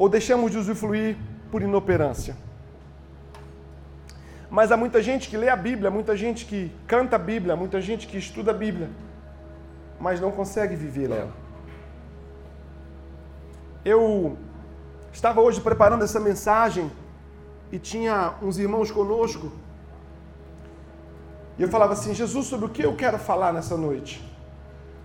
ou deixamos de usufruir por inoperância. Mas há muita gente que lê a Bíblia, muita gente que canta a Bíblia, muita gente que estuda a Bíblia, mas não consegue viver ela. Eu estava hoje preparando essa mensagem e tinha uns irmãos conosco. E eu falava assim: Jesus, sobre o que eu quero falar nessa noite?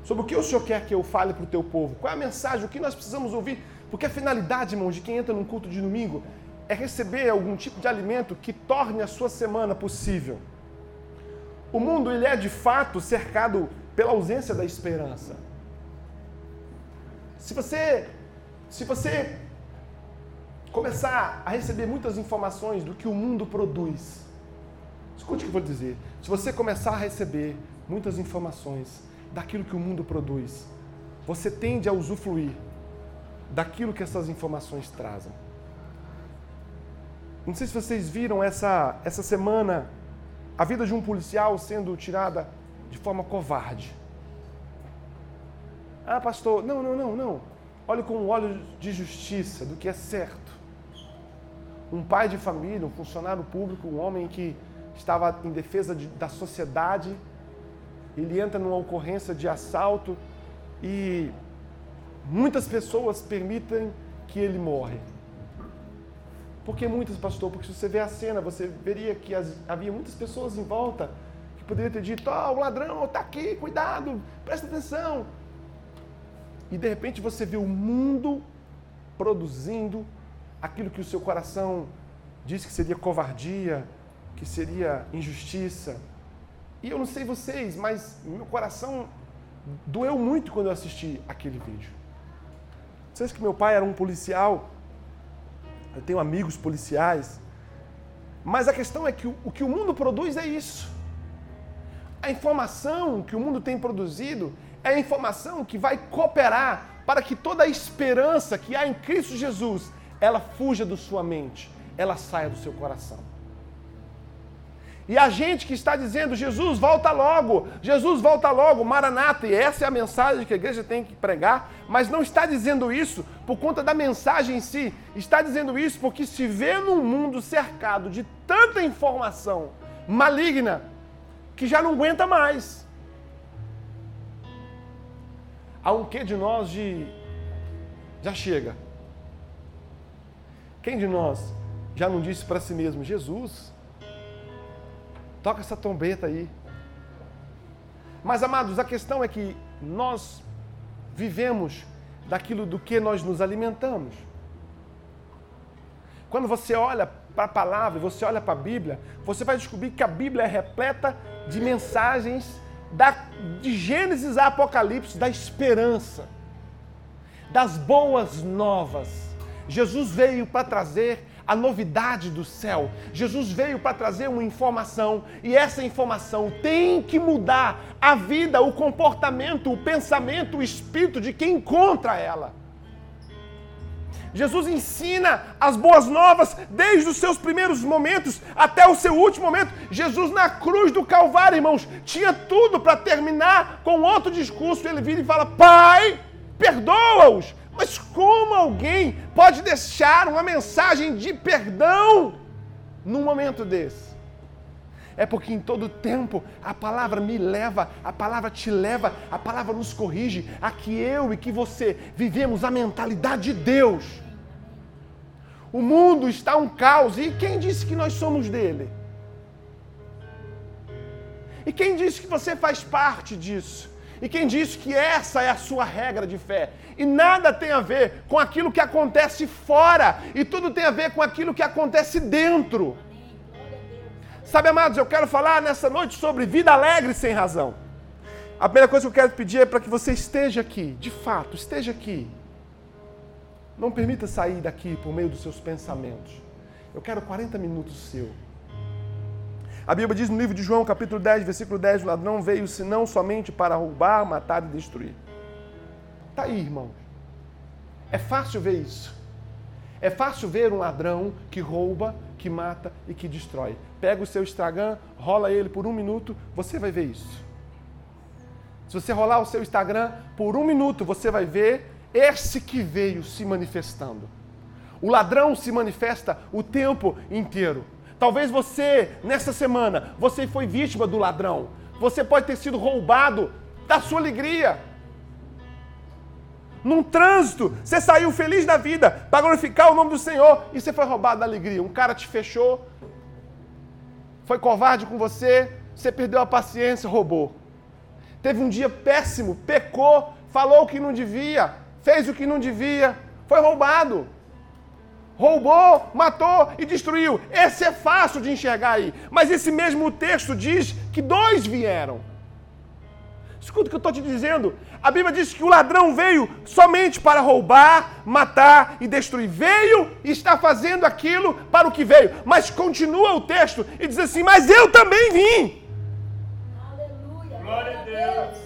Sobre o que o Senhor quer que eu fale para o teu povo? Qual é a mensagem? O que nós precisamos ouvir? Porque a finalidade, irmãos, de quem entra num culto de domingo é receber algum tipo de alimento que torne a sua semana possível. O mundo ele é de fato cercado pela ausência da esperança. Se você se você começar a receber muitas informações do que o mundo produz, escute o que eu vou dizer. Se você começar a receber muitas informações daquilo que o mundo produz, você tende a usufruir daquilo que essas informações trazem. Não sei se vocês viram essa, essa semana a vida de um policial sendo tirada de forma covarde. Ah, pastor, não, não, não, não. Olhe com o olho de justiça do que é certo. Um pai de família, um funcionário público, um homem que estava em defesa de, da sociedade, ele entra numa ocorrência de assalto e muitas pessoas permitem que ele morre. Por que muitas, pastor? Porque se você vê a cena, você veria que as, havia muitas pessoas em volta que poderiam ter dito: Ó, oh, o ladrão está aqui, cuidado, presta atenção. E de repente você vê o mundo produzindo aquilo que o seu coração disse que seria covardia, que seria injustiça. E eu não sei vocês, mas meu coração doeu muito quando eu assisti aquele vídeo. Vocês que meu pai era um policial eu tenho amigos policiais. Mas a questão é que o, o que o mundo produz é isso. A informação que o mundo tem produzido é a informação que vai cooperar para que toda a esperança que há em Cristo Jesus, ela fuja da sua mente, ela saia do seu coração. E a gente que está dizendo, Jesus, volta logo, Jesus, volta logo, Maranata, e essa é a mensagem que a igreja tem que pregar, mas não está dizendo isso por conta da mensagem em si, está dizendo isso porque se vê num mundo cercado de tanta informação maligna que já não aguenta mais. Há um quê de nós de. Já chega. Quem de nós já não disse para si mesmo, Jesus, Toca essa trombeta aí. Mas, amados, a questão é que nós vivemos daquilo do que nós nos alimentamos. Quando você olha para a palavra, você olha para a Bíblia, você vai descobrir que a Bíblia é repleta de mensagens da, de Gênesis a Apocalipse, da esperança, das boas novas. Jesus veio para trazer a novidade do céu. Jesus veio para trazer uma informação e essa informação tem que mudar a vida, o comportamento, o pensamento, o espírito de quem encontra ela. Jesus ensina as boas novas desde os seus primeiros momentos até o seu último momento. Jesus na cruz do Calvário, irmãos, tinha tudo para terminar com outro discurso. Ele vira e fala: Pai, perdoa-os, mas como alguém pode deixar uma mensagem de perdão num momento desse? É porque em todo tempo a palavra me leva, a palavra te leva, a palavra nos corrige a que eu e que você vivemos a mentalidade de Deus. O mundo está um caos e quem disse que nós somos dele? E quem disse que você faz parte disso? E quem disse que essa é a sua regra de fé? E nada tem a ver com aquilo que acontece fora, e tudo tem a ver com aquilo que acontece dentro. Sabe, amados, eu quero falar nessa noite sobre vida alegre sem razão. A primeira coisa que eu quero pedir é para que você esteja aqui, de fato, esteja aqui. Não permita sair daqui por meio dos seus pensamentos. Eu quero 40 minutos seu. A Bíblia diz no livro de João, capítulo 10, versículo 10, o ladrão veio senão somente para roubar, matar e destruir. Tá aí, irmãos. É fácil ver isso. É fácil ver um ladrão que rouba, que mata e que destrói. Pega o seu Instagram, rola ele por um minuto, você vai ver isso. Se você rolar o seu Instagram por um minuto, você vai ver esse que veio se manifestando. O ladrão se manifesta o tempo inteiro. Talvez você, nessa semana, você foi vítima do ladrão. Você pode ter sido roubado da sua alegria. Num trânsito, você saiu feliz da vida para glorificar o nome do Senhor e você foi roubado da alegria. Um cara te fechou, foi covarde com você, você perdeu a paciência, roubou. Teve um dia péssimo, pecou, falou o que não devia, fez o que não devia, foi roubado. Roubou, matou e destruiu. Esse é fácil de enxergar aí. Mas esse mesmo texto diz que dois vieram. Escuta o que eu estou te dizendo. A Bíblia diz que o ladrão veio somente para roubar, matar e destruir. Veio e está fazendo aquilo para o que veio. Mas continua o texto e diz assim: Mas eu também vim. Aleluia. Glória a Deus.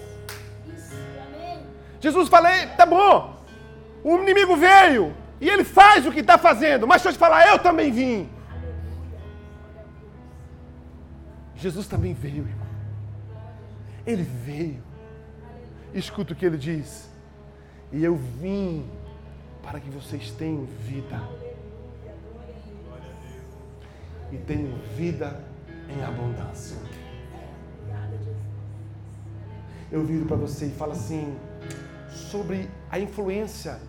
Isso, amém. Jesus falei, tá bom. O inimigo veio e ele faz o que está fazendo. Mas deixa eu te falar, eu também vim. Jesus também veio, irmão. Ele veio. Escuta o que ele diz. E eu vim para que vocês tenham vida. E tenham vida em abundância. Eu viro para você e falo assim sobre a influência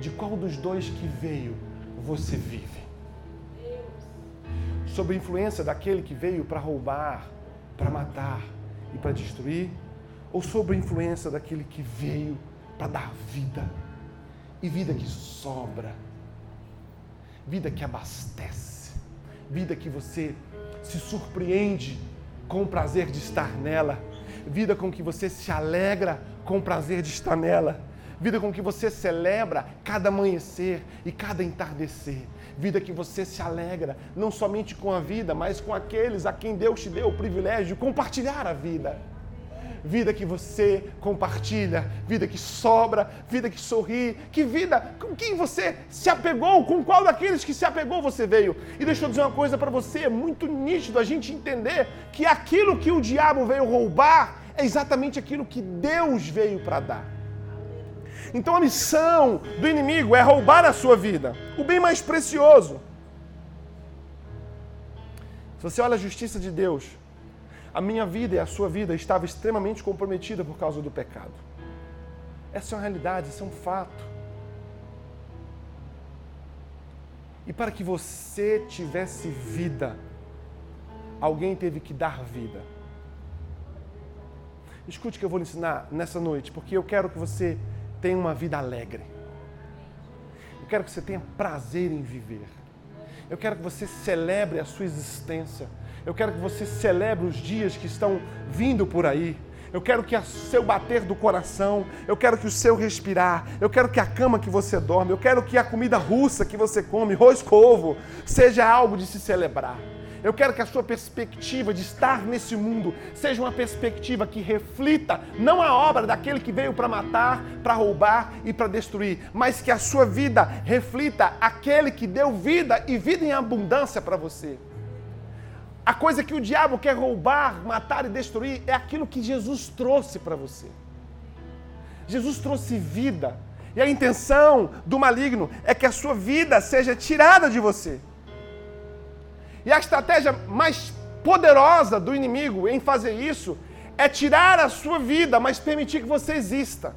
de qual dos dois que veio você vive. Sobre a influência daquele que veio para roubar, para matar e para destruir, ou sobre a influência daquele que veio para dar vida? E vida que sobra, vida que abastece, vida que você se surpreende com o prazer de estar nela, vida com que você se alegra com o prazer de estar nela, vida com que você celebra cada amanhecer e cada entardecer, vida que você se alegra não somente com a vida, mas com aqueles a quem Deus te deu o privilégio de compartilhar a vida vida que você compartilha, vida que sobra, vida que sorri, que vida com quem você se apegou, com qual daqueles que se apegou você veio. E deixa eu dizer uma coisa para você, é muito nítido a gente entender que aquilo que o diabo veio roubar é exatamente aquilo que Deus veio para dar. Então a missão do inimigo é roubar a sua vida, o bem mais precioso. Se você olha a justiça de Deus, a minha vida e a sua vida estava extremamente comprometida por causa do pecado. Essa é uma realidade, isso é um fato. E para que você tivesse vida, alguém teve que dar vida. Escute o que eu vou lhe ensinar nessa noite, porque eu quero que você tenha uma vida alegre. Eu quero que você tenha prazer em viver. Eu quero que você celebre a sua existência eu quero que você celebre os dias que estão vindo por aí. Eu quero que o seu bater do coração, eu quero que o seu respirar, eu quero que a cama que você dorme, eu quero que a comida russa que você come, roscovo, seja algo de se celebrar. Eu quero que a sua perspectiva de estar nesse mundo seja uma perspectiva que reflita não a obra daquele que veio para matar, para roubar e para destruir, mas que a sua vida reflita aquele que deu vida e vida em abundância para você. A coisa que o diabo quer roubar, matar e destruir é aquilo que Jesus trouxe para você. Jesus trouxe vida. E a intenção do maligno é que a sua vida seja tirada de você. E a estratégia mais poderosa do inimigo em fazer isso é tirar a sua vida, mas permitir que você exista.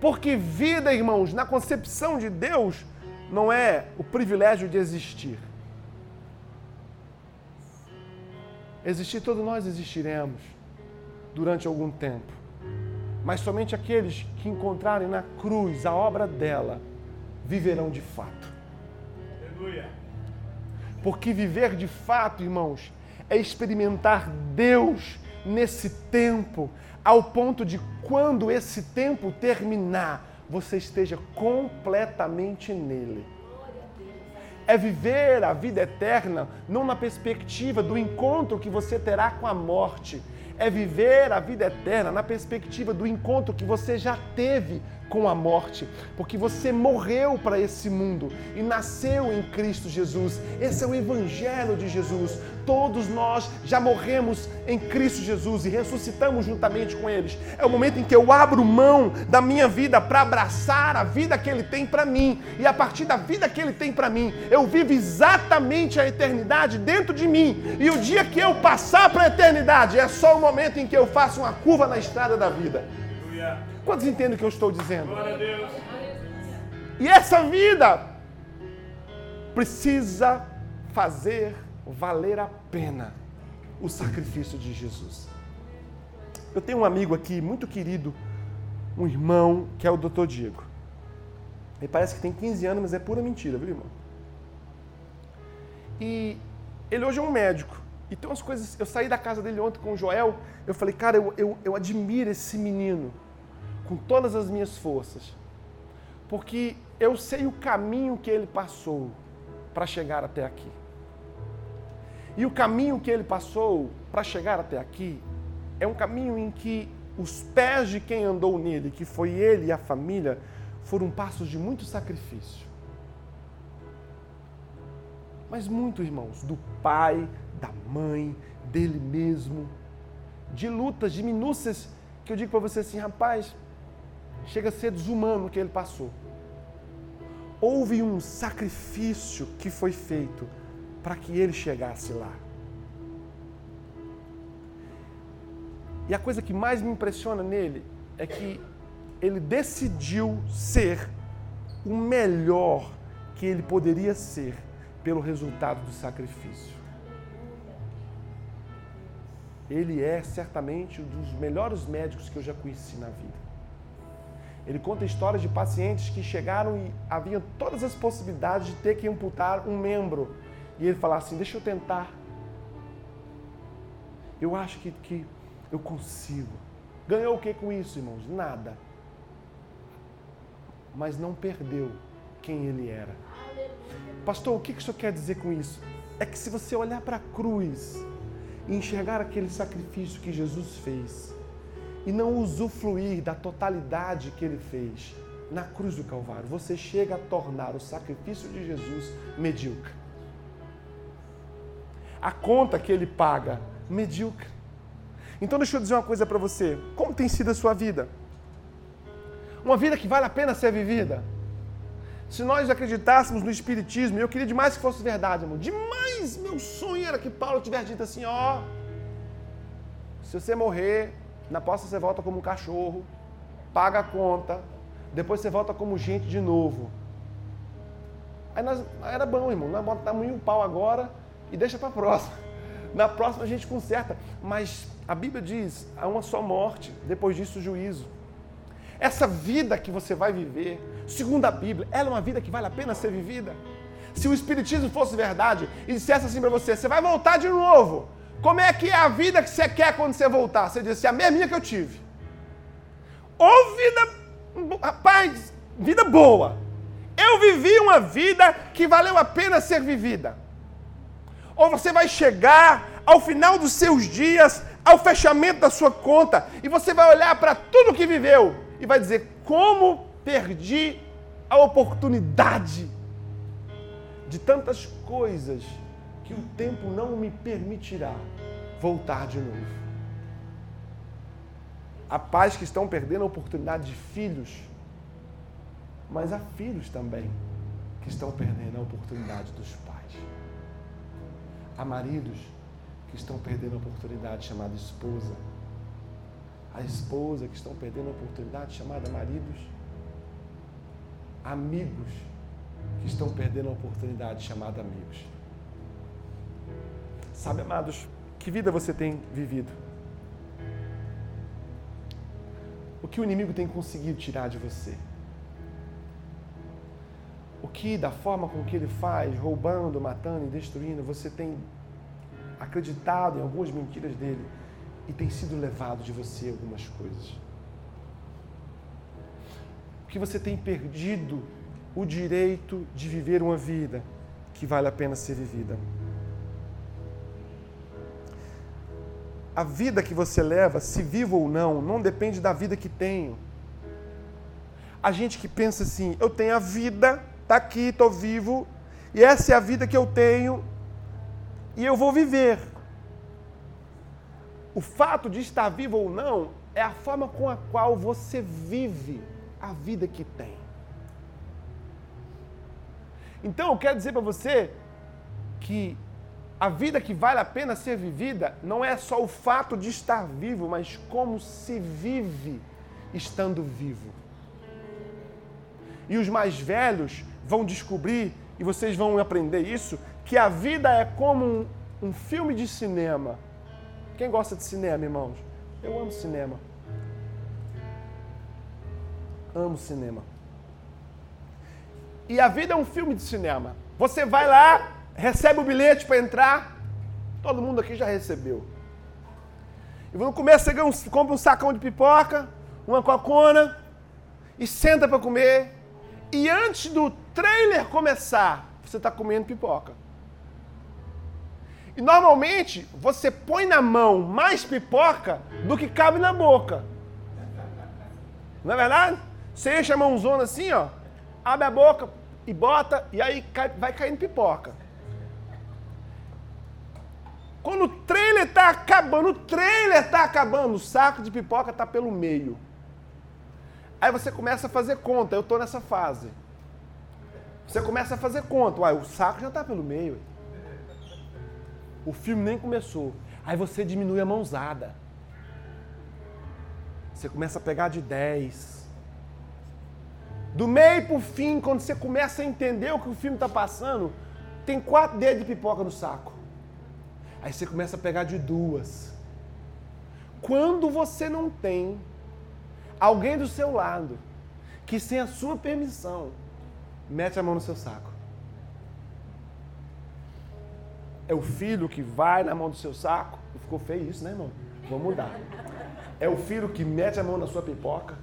Porque vida, irmãos, na concepção de Deus, não é o privilégio de existir. Existir, todos nós existiremos durante algum tempo. Mas somente aqueles que encontrarem na cruz a obra dela viverão de fato. Porque viver de fato, irmãos, é experimentar Deus nesse tempo, ao ponto de quando esse tempo terminar, você esteja completamente nele. É viver a vida eterna não na perspectiva do encontro que você terá com a morte. É viver a vida eterna na perspectiva do encontro que você já teve com a morte, porque você morreu para esse mundo e nasceu em Cristo Jesus. Esse é o Evangelho de Jesus. todos nós já morremos em Cristo Jesus e ressuscitamos juntamente com eles. É o momento em que eu abro mão da minha vida para abraçar a vida que ele tem para mim. E a partir da vida que ele tem para mim, eu vivo exatamente a eternidade dentro de mim. E o dia que eu passar para a eternidade é só o momento em que eu faço uma curva na estrada da vida. Quantos entendem o que eu estou dizendo? E essa vida precisa fazer valer a pena o sacrifício de Jesus. Eu tenho um amigo aqui muito querido, um irmão, que é o Dr. Diego. Ele parece que tem 15 anos, mas é pura mentira, viu, irmão? E ele hoje é um médico. E tem umas coisas. Eu saí da casa dele ontem com o Joel. Eu falei, cara, eu, eu, eu admiro esse menino com todas as minhas forças. Porque eu sei o caminho que ele passou para chegar até aqui. E o caminho que ele passou para chegar até aqui é um caminho em que os pés de quem andou nele, que foi ele e a família, foram passos de muito sacrifício. Mas muito, irmãos, do pai, da mãe, dele mesmo, de lutas, de minúcias, que eu digo para você assim, rapaz, chega a ser desumano o que ele passou. Houve um sacrifício que foi feito para que ele chegasse lá. E a coisa que mais me impressiona nele é que ele decidiu ser o melhor que ele poderia ser pelo resultado do sacrifício. Ele é certamente um dos melhores médicos que eu já conheci na vida. Ele conta histórias de pacientes que chegaram e haviam todas as possibilidades de ter que amputar um membro. E ele fala assim: Deixa eu tentar. Eu acho que, que eu consigo. Ganhou o que com isso, irmãos? Nada. Mas não perdeu quem ele era. Pastor, o que isso quer dizer com isso? É que se você olhar para a cruz e enxergar aquele sacrifício que Jesus fez, e não usufruir da totalidade que ele fez na cruz do Calvário, você chega a tornar o sacrifício de Jesus medíocre. A conta que ele paga, medíocre. Então deixa eu dizer uma coisa para você. Como tem sido a sua vida? Uma vida que vale a pena ser vivida? Se nós acreditássemos no Espiritismo, eu queria demais que fosse verdade, amor. Demais! Meu sonho era que Paulo tivesse dito assim: ó, se você morrer, na posse você volta como um cachorro, paga a conta, depois você volta como gente de novo. Aí nós, era bom, irmão, nós botamos um pau agora e deixa para a próxima. Na próxima a gente conserta. Mas a Bíblia diz: há uma só morte, depois disso o juízo. Essa vida que você vai viver, segundo a Bíblia, ela é uma vida que vale a pena ser vivida. Se o Espiritismo fosse verdade e dissesse assim para você: você vai voltar de novo, como é que é a vida que você quer quando você voltar? Você disse, a mesma que eu tive. Ou vida, rapaz, vida boa. Eu vivi uma vida que valeu a pena ser vivida. Ou você vai chegar ao final dos seus dias, ao fechamento da sua conta, e você vai olhar para tudo que viveu e vai dizer: como perdi a oportunidade de tantas coisas que o tempo não me permitirá voltar de novo. Há pais que estão perdendo a oportunidade de filhos, mas há filhos também que estão perdendo a oportunidade dos pais. Há maridos que estão perdendo a oportunidade chamada esposa. Há esposa que estão perdendo a oportunidade chamada maridos. Amigos que estão perdendo a oportunidade chamada amigos. Sabe, amados, que vida você tem vivido? O que o inimigo tem conseguido tirar de você? O que, da forma com que ele faz, roubando, matando e destruindo, você tem acreditado em algumas mentiras dele e tem sido levado de você algumas coisas? O que você tem perdido o direito de viver uma vida que vale a pena ser vivida? A vida que você leva, se vivo ou não, não depende da vida que tenho. A gente que pensa assim, eu tenho a vida, tá aqui, tô vivo, e essa é a vida que eu tenho. e eu vou viver. O fato de estar vivo ou não é a forma com a qual você vive a vida que tem. Então eu quero dizer para você que a vida que vale a pena ser vivida não é só o fato de estar vivo, mas como se vive estando vivo. E os mais velhos vão descobrir, e vocês vão aprender isso, que a vida é como um, um filme de cinema. Quem gosta de cinema, irmãos? Eu amo cinema. Amo cinema. E a vida é um filme de cinema. Você vai lá, recebe o bilhete para entrar. Todo mundo aqui já recebeu. E no começo você compra um sacão de pipoca, uma cocona e senta para comer. E antes do trailer começar, você está comendo pipoca. E normalmente você põe na mão mais pipoca do que cabe na boca. Não é verdade? Você enche a mãozona assim, ó, abre a boca e bota, e aí cai, vai caindo pipoca. Quando o trailer está acabando, o trailer está acabando, o saco de pipoca está pelo meio. Aí você começa a fazer conta, eu estou nessa fase. Você começa a fazer conta, uai, o saco já está pelo meio. O filme nem começou. Aí você diminui a mãozada. Você começa a pegar de 10. Do meio para o fim, quando você começa a entender o que o filme está passando, tem quatro dedos de pipoca no saco. Aí você começa a pegar de duas. Quando você não tem alguém do seu lado que, sem a sua permissão, mete a mão no seu saco. É o filho que vai na mão do seu saco. Ficou feio isso, né, irmão? Vou mudar. É o filho que mete a mão na sua pipoca.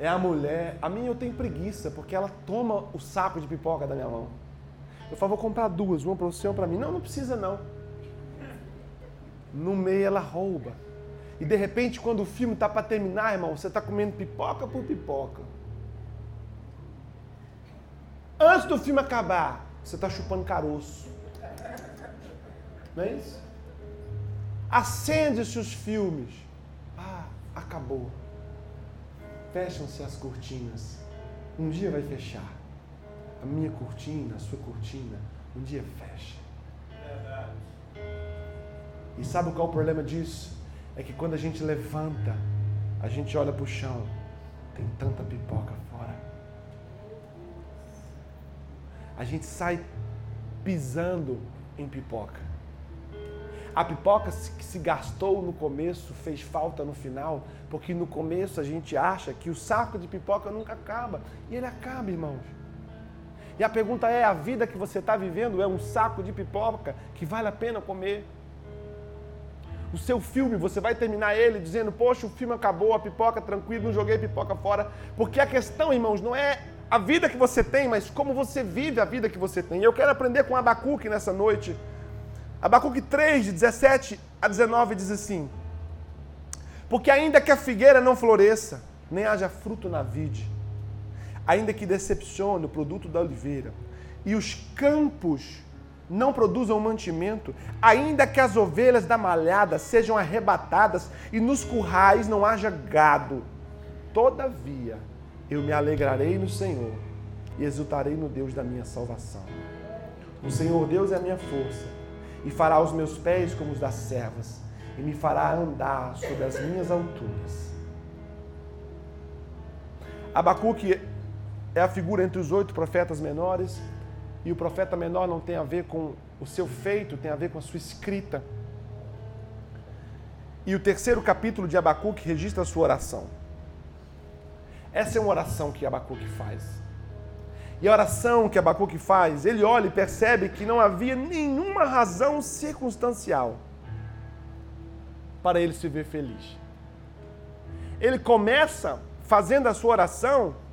É a mulher. A minha eu tenho preguiça, porque ela toma o saco de pipoca da minha mão. Eu falo, vou comprar duas, uma para você e uma para mim. Não, não precisa não. No meio ela rouba. E de repente, quando o filme está para terminar, irmão, você está comendo pipoca por pipoca. Antes do filme acabar, você está chupando caroço. Não é isso? Acende-se os filmes. Ah, acabou. Fecham-se as cortinas. Um dia vai fechar. A minha cortina, a sua cortina, um dia fecha. E sabe qual é o problema disso? É que quando a gente levanta, a gente olha para o chão, tem tanta pipoca a gente sai pisando em pipoca. A pipoca que se gastou no começo fez falta no final, porque no começo a gente acha que o saco de pipoca nunca acaba. E ele acaba, irmãos. E a pergunta é: a vida que você está vivendo é um saco de pipoca que vale a pena comer? O seu filme, você vai terminar ele dizendo: Poxa, o filme acabou, a pipoca tranquilo, não joguei pipoca fora. Porque a questão, irmãos, não é a vida que você tem, mas como você vive a vida que você tem. Eu quero aprender com Abacuque nessa noite. Abacuque 3, de 17 a 19, diz assim: Porque ainda que a figueira não floresça, nem haja fruto na vide, ainda que decepcione o produto da oliveira, e os campos não produzam mantimento, ainda que as ovelhas da malhada sejam arrebatadas e nos currais não haja gado, todavia eu me alegrarei no Senhor e exultarei no Deus da minha salvação. O Senhor Deus é a minha força e fará os meus pés como os das servas e me fará andar sobre as minhas alturas. Abacuque é a figura entre os oito profetas menores e o profeta menor não tem a ver com o seu feito, tem a ver com a sua escrita. E o terceiro capítulo de Abacuque registra a sua oração. Essa é uma oração que Abacuque faz. E a oração que Abacuque faz, ele olha e percebe que não havia nenhuma razão circunstancial para ele se ver feliz. Ele começa fazendo a sua oração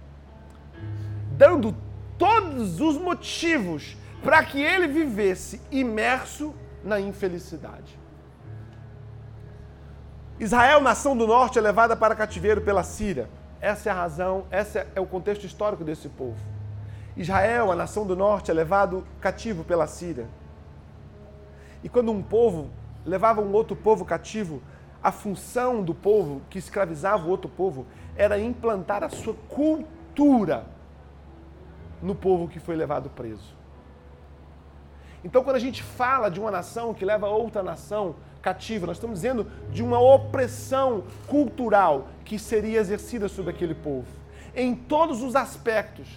dando todos os motivos para que ele vivesse imerso na infelicidade. Israel, nação do norte, é levada para cativeiro pela Síria. Essa é a razão, esse é o contexto histórico desse povo. Israel, a nação do norte, é levado cativo pela Síria. E quando um povo levava um outro povo cativo, a função do povo que escravizava o outro povo era implantar a sua cultura no povo que foi levado preso. Então, quando a gente fala de uma nação que leva outra nação cativa, nós estamos dizendo de uma opressão cultural que seria exercida sobre aquele povo, em todos os aspectos.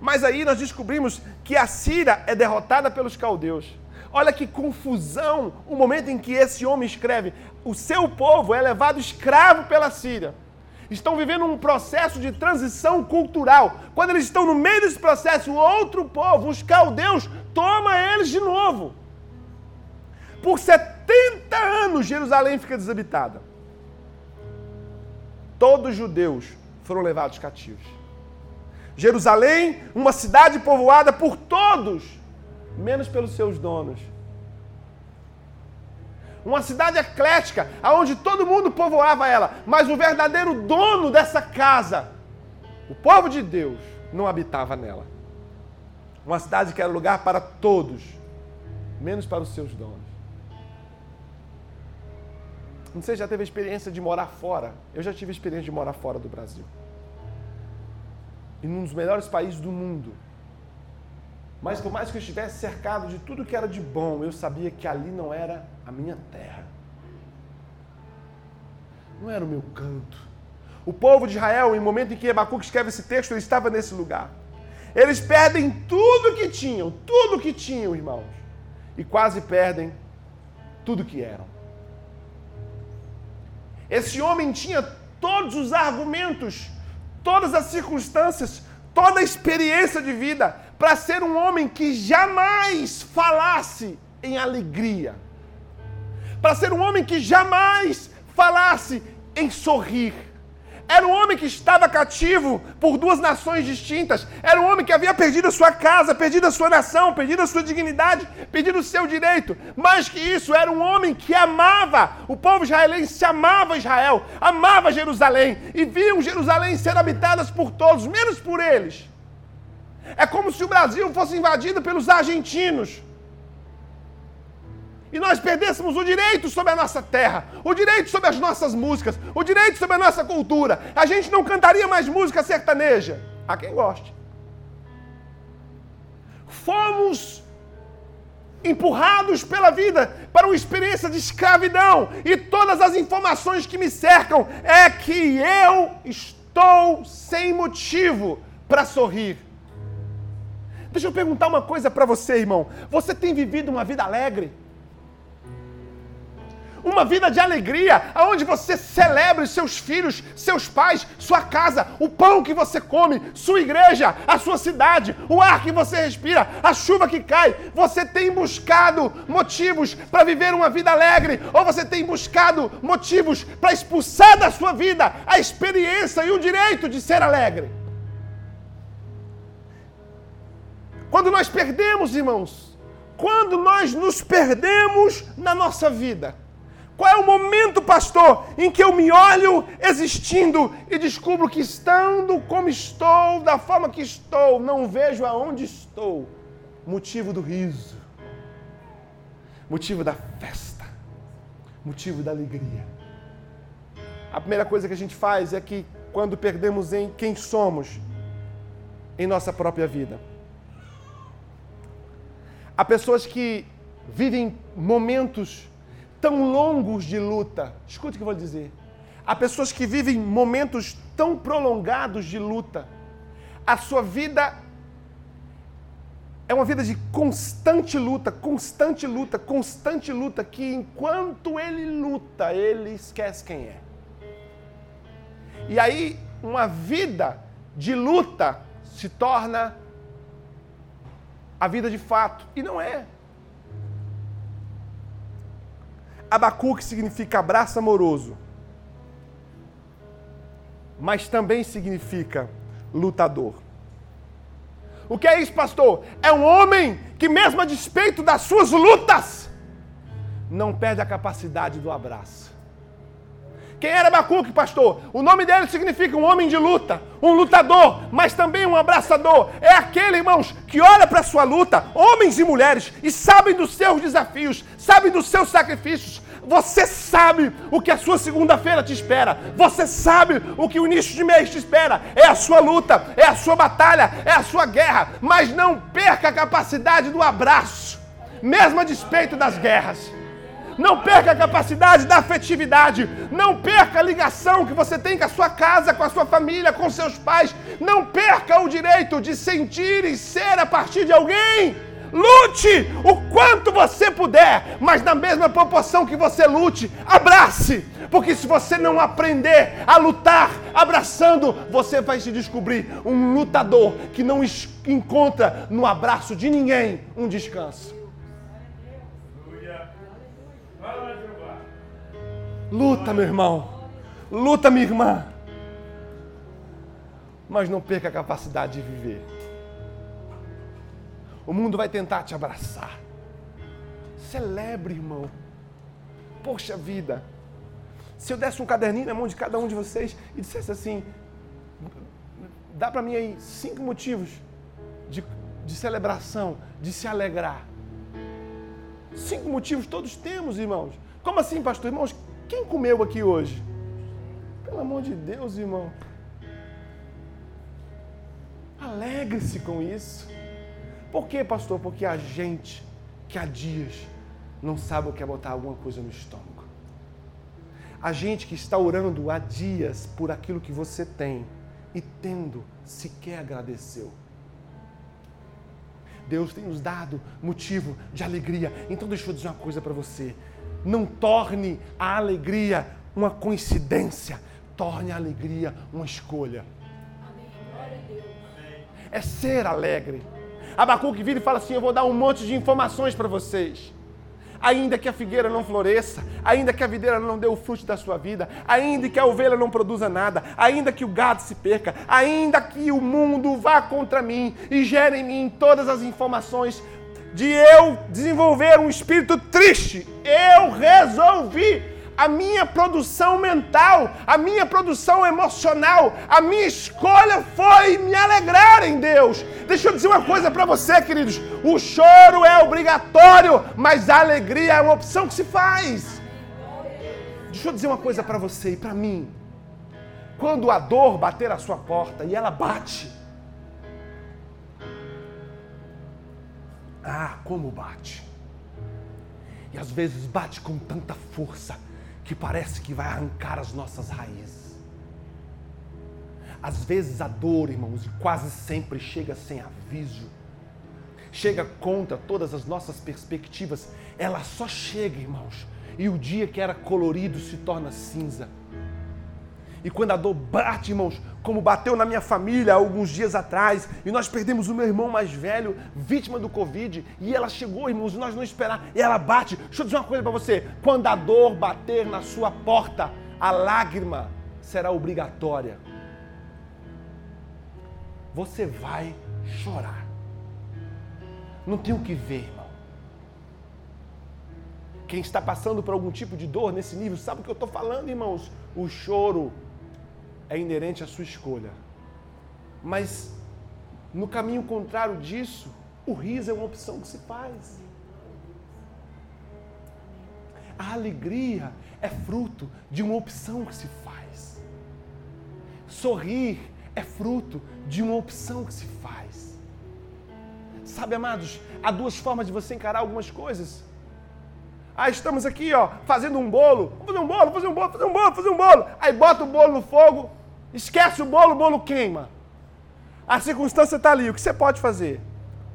Mas aí nós descobrimos que a Síria é derrotada pelos caldeus. Olha que confusão o momento em que esse homem escreve. O seu povo é levado escravo pela Síria. Estão vivendo um processo de transição cultural. Quando eles estão no meio desse processo, outro povo, os caldeus, toma eles de novo. Por 70 anos, Jerusalém fica desabitada. Todos os judeus foram levados cativos. Jerusalém, uma cidade povoada por todos, menos pelos seus donos. Uma cidade eclética, onde todo mundo povoava ela, mas o verdadeiro dono dessa casa, o povo de Deus, não habitava nela. Uma cidade que era lugar para todos, menos para os seus donos. Não sei se já teve a experiência de morar fora. Eu já tive a experiência de morar fora do Brasil e num dos melhores países do mundo. Mas por mais que eu estivesse cercado de tudo que era de bom, eu sabia que ali não era a minha terra. Não era o meu canto. O povo de Israel, em momento em que Abacuque escreve esse texto, ele estava nesse lugar. Eles perdem tudo que tinham, tudo que tinham, irmãos. E quase perdem tudo que eram. Esse homem tinha todos os argumentos todas as circunstâncias, toda a experiência de vida, para ser um homem que jamais falasse em alegria, para ser um homem que jamais falasse em sorrir, era um homem que estava cativo por duas nações distintas. Era um homem que havia perdido a sua casa, perdido a sua nação, perdido a sua dignidade, perdido o seu direito. Mais que isso, era um homem que amava. O povo israelense amava Israel, amava Jerusalém e viam Jerusalém ser habitadas por todos, menos por eles. É como se o Brasil fosse invadido pelos argentinos e nós perdêssemos o direito sobre a nossa terra, o direito sobre as nossas músicas, o direito sobre a nossa cultura, a gente não cantaria mais música sertaneja. A quem goste. Fomos empurrados pela vida para uma experiência de escravidão e todas as informações que me cercam é que eu estou sem motivo para sorrir. Deixa eu perguntar uma coisa para você, irmão. Você tem vivido uma vida alegre? uma vida de alegria, aonde você celebra os seus filhos, seus pais, sua casa, o pão que você come, sua igreja, a sua cidade, o ar que você respira, a chuva que cai. Você tem buscado motivos para viver uma vida alegre ou você tem buscado motivos para expulsar da sua vida a experiência e o direito de ser alegre? Quando nós perdemos, irmãos, quando nós nos perdemos na nossa vida, qual é o momento, pastor, em que eu me olho existindo e descubro que estando como estou, da forma que estou, não vejo aonde estou? Motivo do riso, motivo da festa, motivo da alegria. A primeira coisa que a gente faz é que quando perdemos em quem somos em nossa própria vida. Há pessoas que vivem momentos tão longos de luta. Escute o que eu vou dizer. Há pessoas que vivem momentos tão prolongados de luta. A sua vida é uma vida de constante luta, constante luta, constante luta, que enquanto ele luta, ele esquece quem é. E aí, uma vida de luta se torna a vida de fato. E não é. Abacuque significa abraço amoroso, mas também significa lutador. O que é isso, pastor? É um homem que, mesmo a despeito das suas lutas, não perde a capacidade do abraço. Quem era Abacuque, pastor? O nome dele significa um homem de luta, um lutador, mas também um abraçador. É aquele, irmãos, que olha para a sua luta, homens e mulheres, e sabem dos seus desafios, sabem dos seus sacrifícios. Você sabe o que a sua segunda-feira te espera. Você sabe o que o início de mês te espera. É a sua luta, é a sua batalha, é a sua guerra. Mas não perca a capacidade do abraço, mesmo a despeito das guerras. Não perca a capacidade da afetividade. Não perca a ligação que você tem com a sua casa, com a sua família, com seus pais. Não perca o direito de sentir e ser a partir de alguém. Lute o quanto você puder, mas na mesma proporção que você lute, abrace. Porque se você não aprender a lutar abraçando, você vai se descobrir um lutador que não encontra no abraço de ninguém um descanso. Luta, meu irmão. Luta, minha irmã. Mas não perca a capacidade de viver. O mundo vai tentar te abraçar. Celebre, irmão. Poxa vida. Se eu desse um caderninho na mão de cada um de vocês e dissesse assim: dá para mim aí cinco motivos de, de celebração, de se alegrar. Cinco motivos todos temos, irmãos. Como assim, pastor? Irmãos, quem comeu aqui hoje? Pelo amor de Deus, irmão. Alegre-se com isso. Por quê, pastor? Porque a gente que há dias não sabe o que é botar alguma coisa no estômago. A gente que está orando há dias por aquilo que você tem e tendo sequer agradeceu. Deus tem nos dado motivo de alegria. Então deixa eu dizer uma coisa para você. Não torne a alegria uma coincidência, torne a alegria uma escolha. É ser alegre. Abacuque vira e fala assim: Eu vou dar um monte de informações para vocês. Ainda que a figueira não floresça, ainda que a videira não dê o fruto da sua vida, ainda que a ovelha não produza nada, ainda que o gado se perca, ainda que o mundo vá contra mim e gere em mim todas as informações de eu desenvolver um espírito triste, eu resolvi a minha produção mental, a minha produção emocional, a minha escolha foi me alegrar em Deus. Deixa eu dizer uma coisa para você, queridos: o choro é obrigatório, mas a alegria é uma opção que se faz. Deixa eu dizer uma coisa para você e para mim. Quando a dor bater a sua porta e ela bate, Ah, como bate! E às vezes bate com tanta força que parece que vai arrancar as nossas raízes. Às vezes a dor, irmãos, e quase sempre chega sem aviso, chega contra todas as nossas perspectivas. Ela só chega, irmãos, e o dia que era colorido se torna cinza. E quando a dor bate, irmãos, como bateu na minha família alguns dias atrás, e nós perdemos o meu irmão mais velho, vítima do Covid, e ela chegou, irmãos, e nós não esperar, e ela bate. Deixa eu dizer uma coisa para você: quando a dor bater na sua porta, a lágrima será obrigatória. Você vai chorar. Não tem o que ver, irmão. Quem está passando por algum tipo de dor nesse nível, sabe o que eu estou falando, irmãos? O choro é inerente à sua escolha. Mas no caminho contrário disso, o riso é uma opção que se faz. A alegria é fruto de uma opção que se faz. Sorrir é fruto de uma opção que se faz. Sabe, amados, há duas formas de você encarar algumas coisas. Ah, estamos aqui, ó, fazendo um bolo. Vamos fazer um bolo, fazer um bolo, fazer um bolo, fazer um bolo. Aí bota o bolo no fogo, Esquece o bolo, o bolo queima. A circunstância está ali. O que você pode fazer?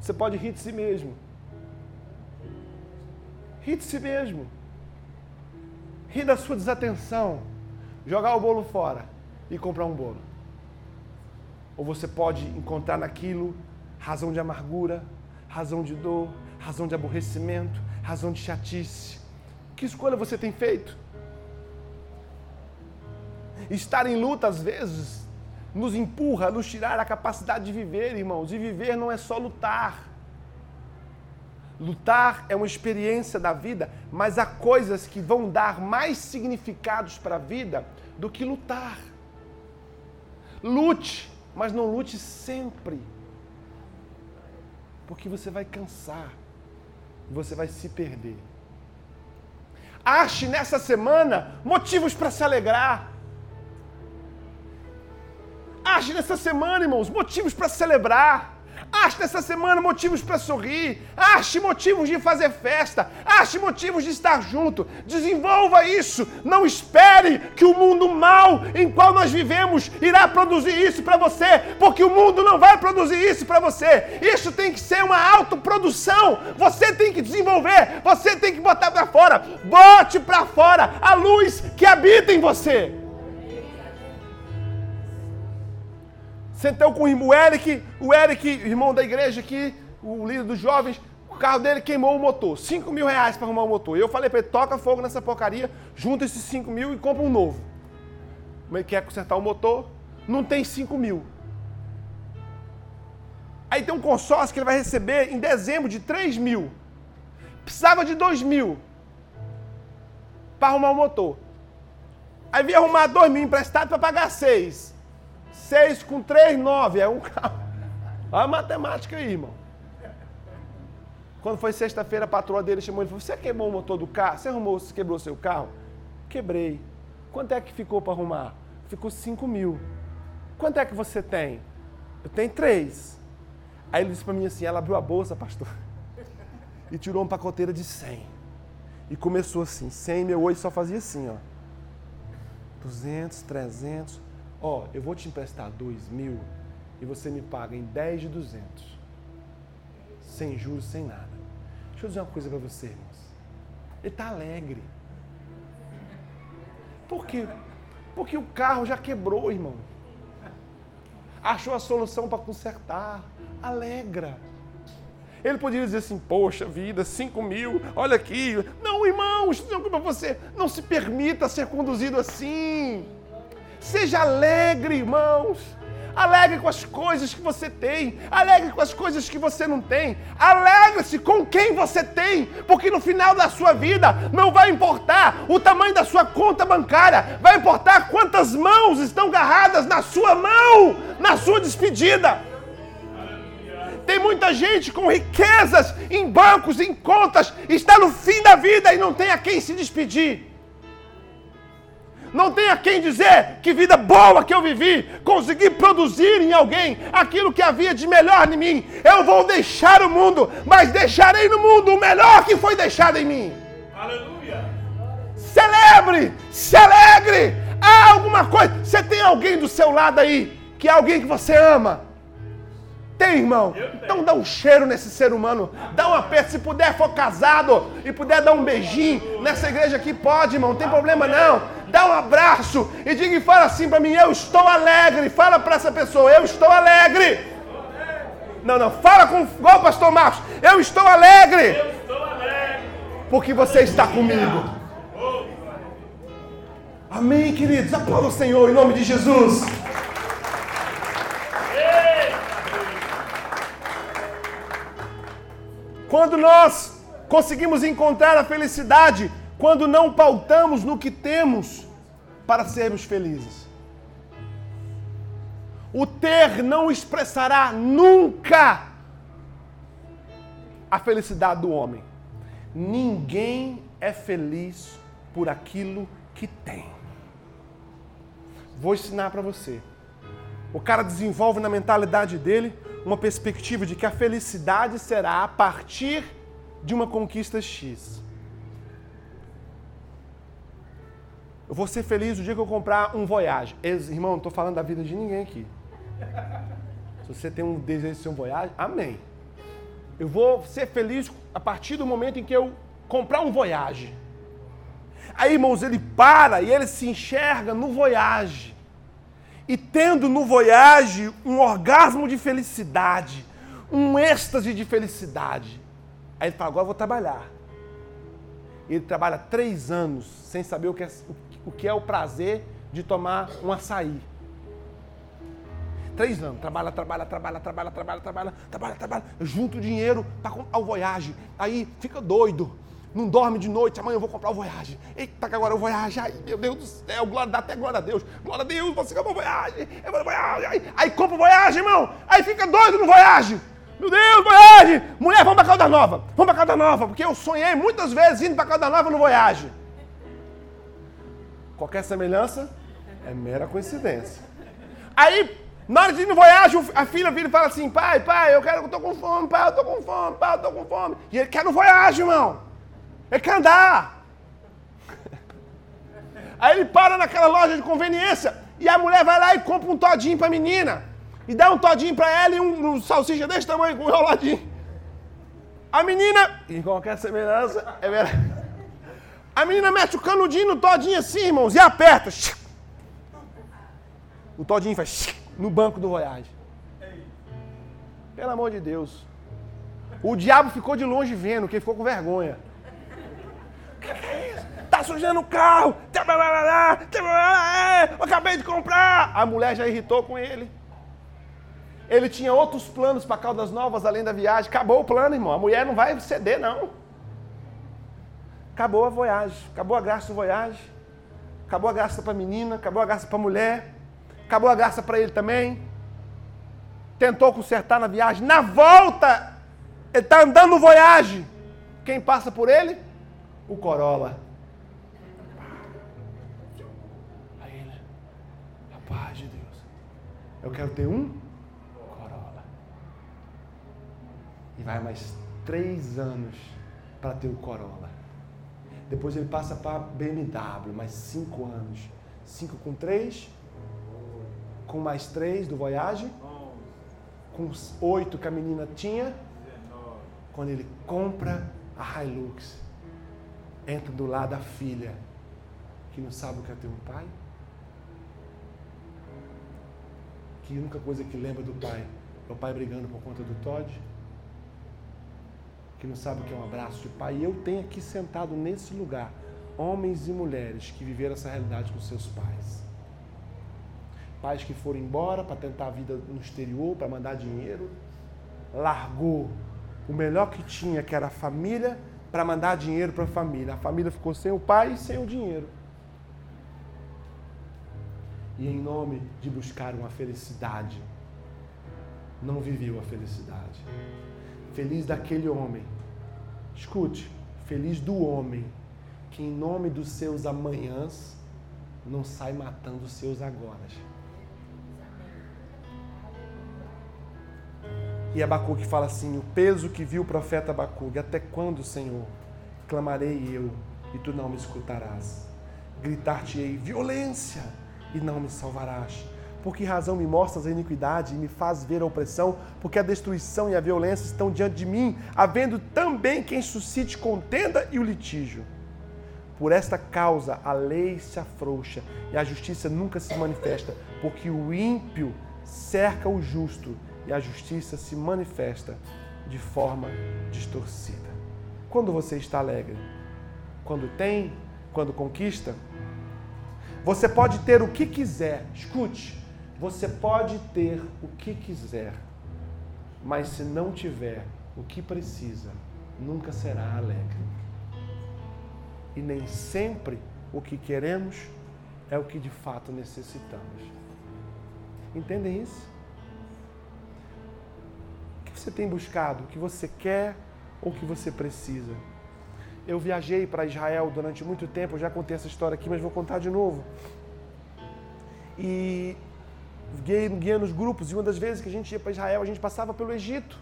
Você pode rir de si mesmo. Rir de si mesmo. Rir da sua desatenção. Jogar o bolo fora e comprar um bolo. Ou você pode encontrar naquilo razão de amargura, razão de dor, razão de aborrecimento, razão de chatice. Que escolha você tem feito? Estar em luta, às vezes, nos empurra a nos tirar a capacidade de viver, irmãos. E viver não é só lutar. Lutar é uma experiência da vida, mas há coisas que vão dar mais significados para a vida do que lutar. Lute, mas não lute sempre. Porque você vai cansar, você vai se perder. Ache nessa semana motivos para se alegrar. Ache nessa semana, irmãos, motivos para celebrar. Ache nessa semana motivos para sorrir. Ache motivos de fazer festa. Ache motivos de estar junto. Desenvolva isso. Não espere que o mundo mal em qual nós vivemos irá produzir isso para você, porque o mundo não vai produzir isso para você. Isso tem que ser uma autoprodução. Você tem que desenvolver. Você tem que botar para fora. Bote para fora a luz que habita em você. Sentou com o Eric, o Eric, irmão da igreja aqui, o líder dos jovens, o carro dele queimou o motor. 5 mil reais para arrumar o motor. Eu falei para ele, toca fogo nessa porcaria, junta esses 5 mil e compra um novo. Como ele quer consertar o motor, não tem 5 mil. Aí tem um consórcio que ele vai receber em dezembro de 3 mil. Precisava de 2 mil para arrumar o motor. Aí veio arrumar 2 mil emprestado para pagar 6. 6 com 3, 9. É um carro. Olha a matemática aí, irmão. Quando foi sexta-feira, a patroa dele chamou ele e falou: Você queimou o motor do carro? Você arrumou, você quebrou seu carro? Quebrei. Quanto é que ficou para arrumar? Ficou 5 mil. Quanto é que você tem? Eu tenho três. Aí ele disse para mim assim: ela abriu a bolsa, pastor, e tirou uma pacoteira de 100. E começou assim: 100, meu hoje só fazia assim, ó. 200, 300, ó, eu vou te emprestar dois mil e você me paga em 10 de 200. Sem juros, sem nada. Deixa eu dizer uma coisa para você, irmãos. Ele está alegre. Por quê? Porque o carro já quebrou, irmão. Achou a solução para consertar. Alegra. Ele poderia dizer assim, poxa vida, 5 mil, olha aqui. Não, irmãos, não para você. Não se permita ser conduzido assim. Seja alegre, irmãos. Alegre com as coisas que você tem. Alegre com as coisas que você não tem. Alegre-se com quem você tem. Porque no final da sua vida não vai importar o tamanho da sua conta bancária. Vai importar quantas mãos estão agarradas na sua mão, na sua despedida. Tem muita gente com riquezas em bancos, em contas, está no fim da vida e não tem a quem se despedir. Não tem a quem dizer que vida boa que eu vivi, consegui produzir em alguém aquilo que havia de melhor em mim. Eu vou deixar o mundo, mas deixarei no mundo o melhor que foi deixado em mim. Aleluia! Celebre, se alegre. Há alguma coisa. Você tem alguém do seu lado aí que é alguém que você ama? Tem, irmão? Então dá um cheiro nesse ser humano. Dá um aperto. Se puder, for casado e puder dar um beijinho nessa igreja aqui, pode, irmão. Não tem problema não. Dá um abraço e diga e fala assim para mim: Eu estou alegre. Fala para essa pessoa: Eu estou alegre. Não, não. Fala com igual o pastor Marcos: Eu estou alegre. Eu estou alegre. Porque você está comigo. Amém, queridos. Aplauda o Senhor em nome de Jesus. Quando nós conseguimos encontrar a felicidade, quando não pautamos no que temos para sermos felizes. O ter não expressará nunca a felicidade do homem. Ninguém é feliz por aquilo que tem. Vou ensinar para você. O cara desenvolve na mentalidade dele uma perspectiva de que a felicidade será a partir de uma conquista X. Eu vou ser feliz o dia que eu comprar um Voyage. Irmão, não estou falando da vida de ninguém aqui. Se você tem um desejo de ser um Voyage, amém. Eu vou ser feliz a partir do momento em que eu comprar um Voyage. Aí, irmãos, ele para e ele se enxerga no Voyage e tendo no Voyage um orgasmo de felicidade, um êxtase de felicidade. Aí ele fala: agora eu vou trabalhar. Ele trabalha três anos sem saber o que, é, o que é o prazer de tomar um açaí. Três anos. Trabalha, trabalha, trabalha, trabalha, trabalha, trabalha, trabalha, trabalha. Junto dinheiro para comprar o Voyage. Aí fica doido. Não dorme de noite, amanhã eu vou comprar o Voyage. Eita, que agora o Voyage. Ai, meu Deus do céu, glória, dá até glória a Deus. Glória a Deus, você comprou o Voyage. Eu vou Voyage. Aí, aí compra o Voyage, irmão. Aí fica doido no Voyage. Meu Deus, Voyage! Mulher, vamos para Calda Nova. Vamos para Calda Nova, porque eu sonhei muitas vezes indo para Calda Nova no Voyage. Qualquer semelhança é mera coincidência. Aí, na hora de ir no Voyage, a filha vira e fala assim, pai, pai, eu quero, eu tô com fome, pai, eu tô com fome, pai, eu tô com fome. E ele quer no Voyage, irmão. Ele quer andar. Aí ele para naquela loja de conveniência e a mulher vai lá e compra um todinho para a menina. E dá um todinho para ela e um, um salsicha desse tamanho, com um enroladinho. A menina, em qualquer semelhança, é verdade. A menina mete o canudinho no todinho assim, irmãos, e aperta. O todinho faz no banco do Voyage. Pelo amor de Deus. O diabo ficou de longe vendo, que ficou com vergonha. Que, que é isso? Tá sujando o carro. Eu acabei de comprar. A mulher já irritou com ele. Ele tinha outros planos para Caldas Novas além da viagem. Acabou o plano, irmão. A mulher não vai ceder, não. Acabou a viagem. Acabou a graça do viagem. Acabou a graça para a menina. Acabou a graça para a mulher. Acabou a graça para ele também. Tentou consertar na viagem. Na volta, ele está andando no viagem. Quem passa por ele? O Corolla. Aí ele, a paz de Deus. Eu quero ter um E vai mais três anos para ter o Corolla. Depois ele passa para BMW, mais cinco anos. Cinco com três, com mais três do Voyage, com oito que a menina tinha. Quando ele compra a Hilux, entra do lado da filha, que não sabe o que é ter um pai. Que a única coisa que lembra do pai é o pai brigando por conta do Todd que não sabe o que é um abraço de pai. E eu tenho aqui sentado nesse lugar homens e mulheres que viveram essa realidade com seus pais. Pais que foram embora para tentar a vida no exterior, para mandar dinheiro, largou o melhor que tinha, que era a família, para mandar dinheiro para a família. A família ficou sem o pai e sem o dinheiro. E em nome de buscar uma felicidade, não viveu a felicidade. Feliz daquele homem Escute, feliz do homem que em nome dos seus amanhãs não sai matando os seus agora. E Abacuque fala assim: o peso que viu o profeta Abacuque, até quando, Senhor, clamarei eu e tu não me escutarás? Gritar-te-ei violência e não me salvarás. Por que razão me mostras a iniquidade e me faz ver a opressão? Porque a destruição e a violência estão diante de mim, havendo também quem suscite contenda e o litígio. Por esta causa a lei se afrouxa e a justiça nunca se manifesta, porque o ímpio cerca o justo e a justiça se manifesta de forma distorcida. Quando você está alegre? Quando tem? Quando conquista? Você pode ter o que quiser, escute, você pode ter o que quiser, mas se não tiver o que precisa, nunca será alegre. E nem sempre o que queremos é o que de fato necessitamos. Entendem isso? Você tem buscado? O que você quer ou o que você precisa? Eu viajei para Israel durante muito tempo, já contei essa história aqui, mas vou contar de novo. E guia nos grupos, e uma das vezes que a gente ia para Israel, a gente passava pelo Egito.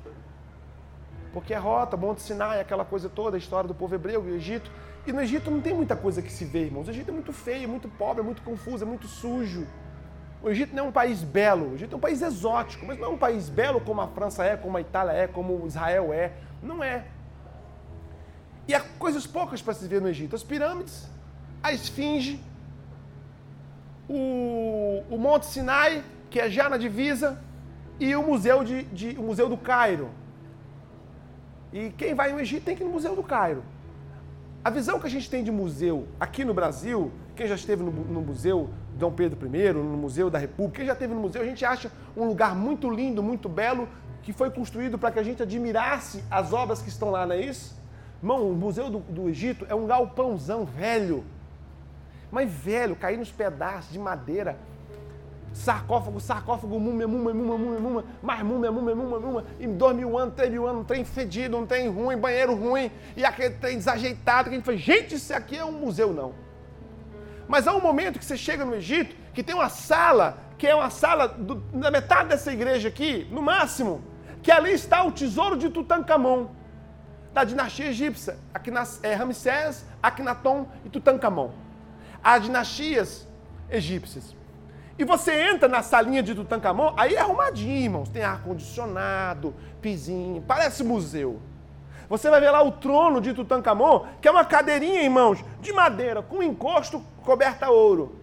Porque é rota, Monte Sinai, aquela coisa toda, a história do povo hebreu e o Egito. E no Egito não tem muita coisa que se vê, irmãos. O Egito é muito feio, é muito pobre, é muito confuso, é muito sujo. O Egito não é um país belo, o Egito é um país exótico, mas não é um país belo como a França é, como a Itália é, como Israel é. Não é. E há coisas poucas para se ver no Egito: as pirâmides, a esfinge, o, o Monte Sinai, que é já na divisa, e o Museu, de, de, o museu do Cairo. E quem vai no Egito tem que ir no Museu do Cairo. A visão que a gente tem de museu aqui no Brasil, quem já esteve no, no Museu Dom Pedro I, no Museu da República, quem já esteve no museu, a gente acha um lugar muito lindo, muito belo, que foi construído para que a gente admirasse as obras que estão lá, não é isso? Irmão, o Museu do, do Egito é um galpãozão velho, mas velho, cair nos pedaços de madeira, sarcófago, sarcófago, múmia, múmia, múmia, múmia, múmia, mais múmia, múmia, múmia, múmia, e dois mil anos, três mil anos, um trem fedido, um trem ruim, banheiro ruim, e aquele trem desajeitado, que a gente fala, gente, isso aqui é um museu, não. Mas há um momento que você chega no Egito, que tem uma sala, que é uma sala do, da metade dessa igreja aqui, no máximo, que ali está o tesouro de Tutankhamon da dinastia egípcia, é, Ramsés, Akhenaton e Tutankhamon. As dinastias egípcias. E você entra na salinha de Tutankhamon, aí é arrumadinho, irmãos. Tem ar-condicionado, pizinho, parece museu. Você vai ver lá o trono de Tutankhamon, que é uma cadeirinha, irmãos, de madeira, com encosto coberta a ouro.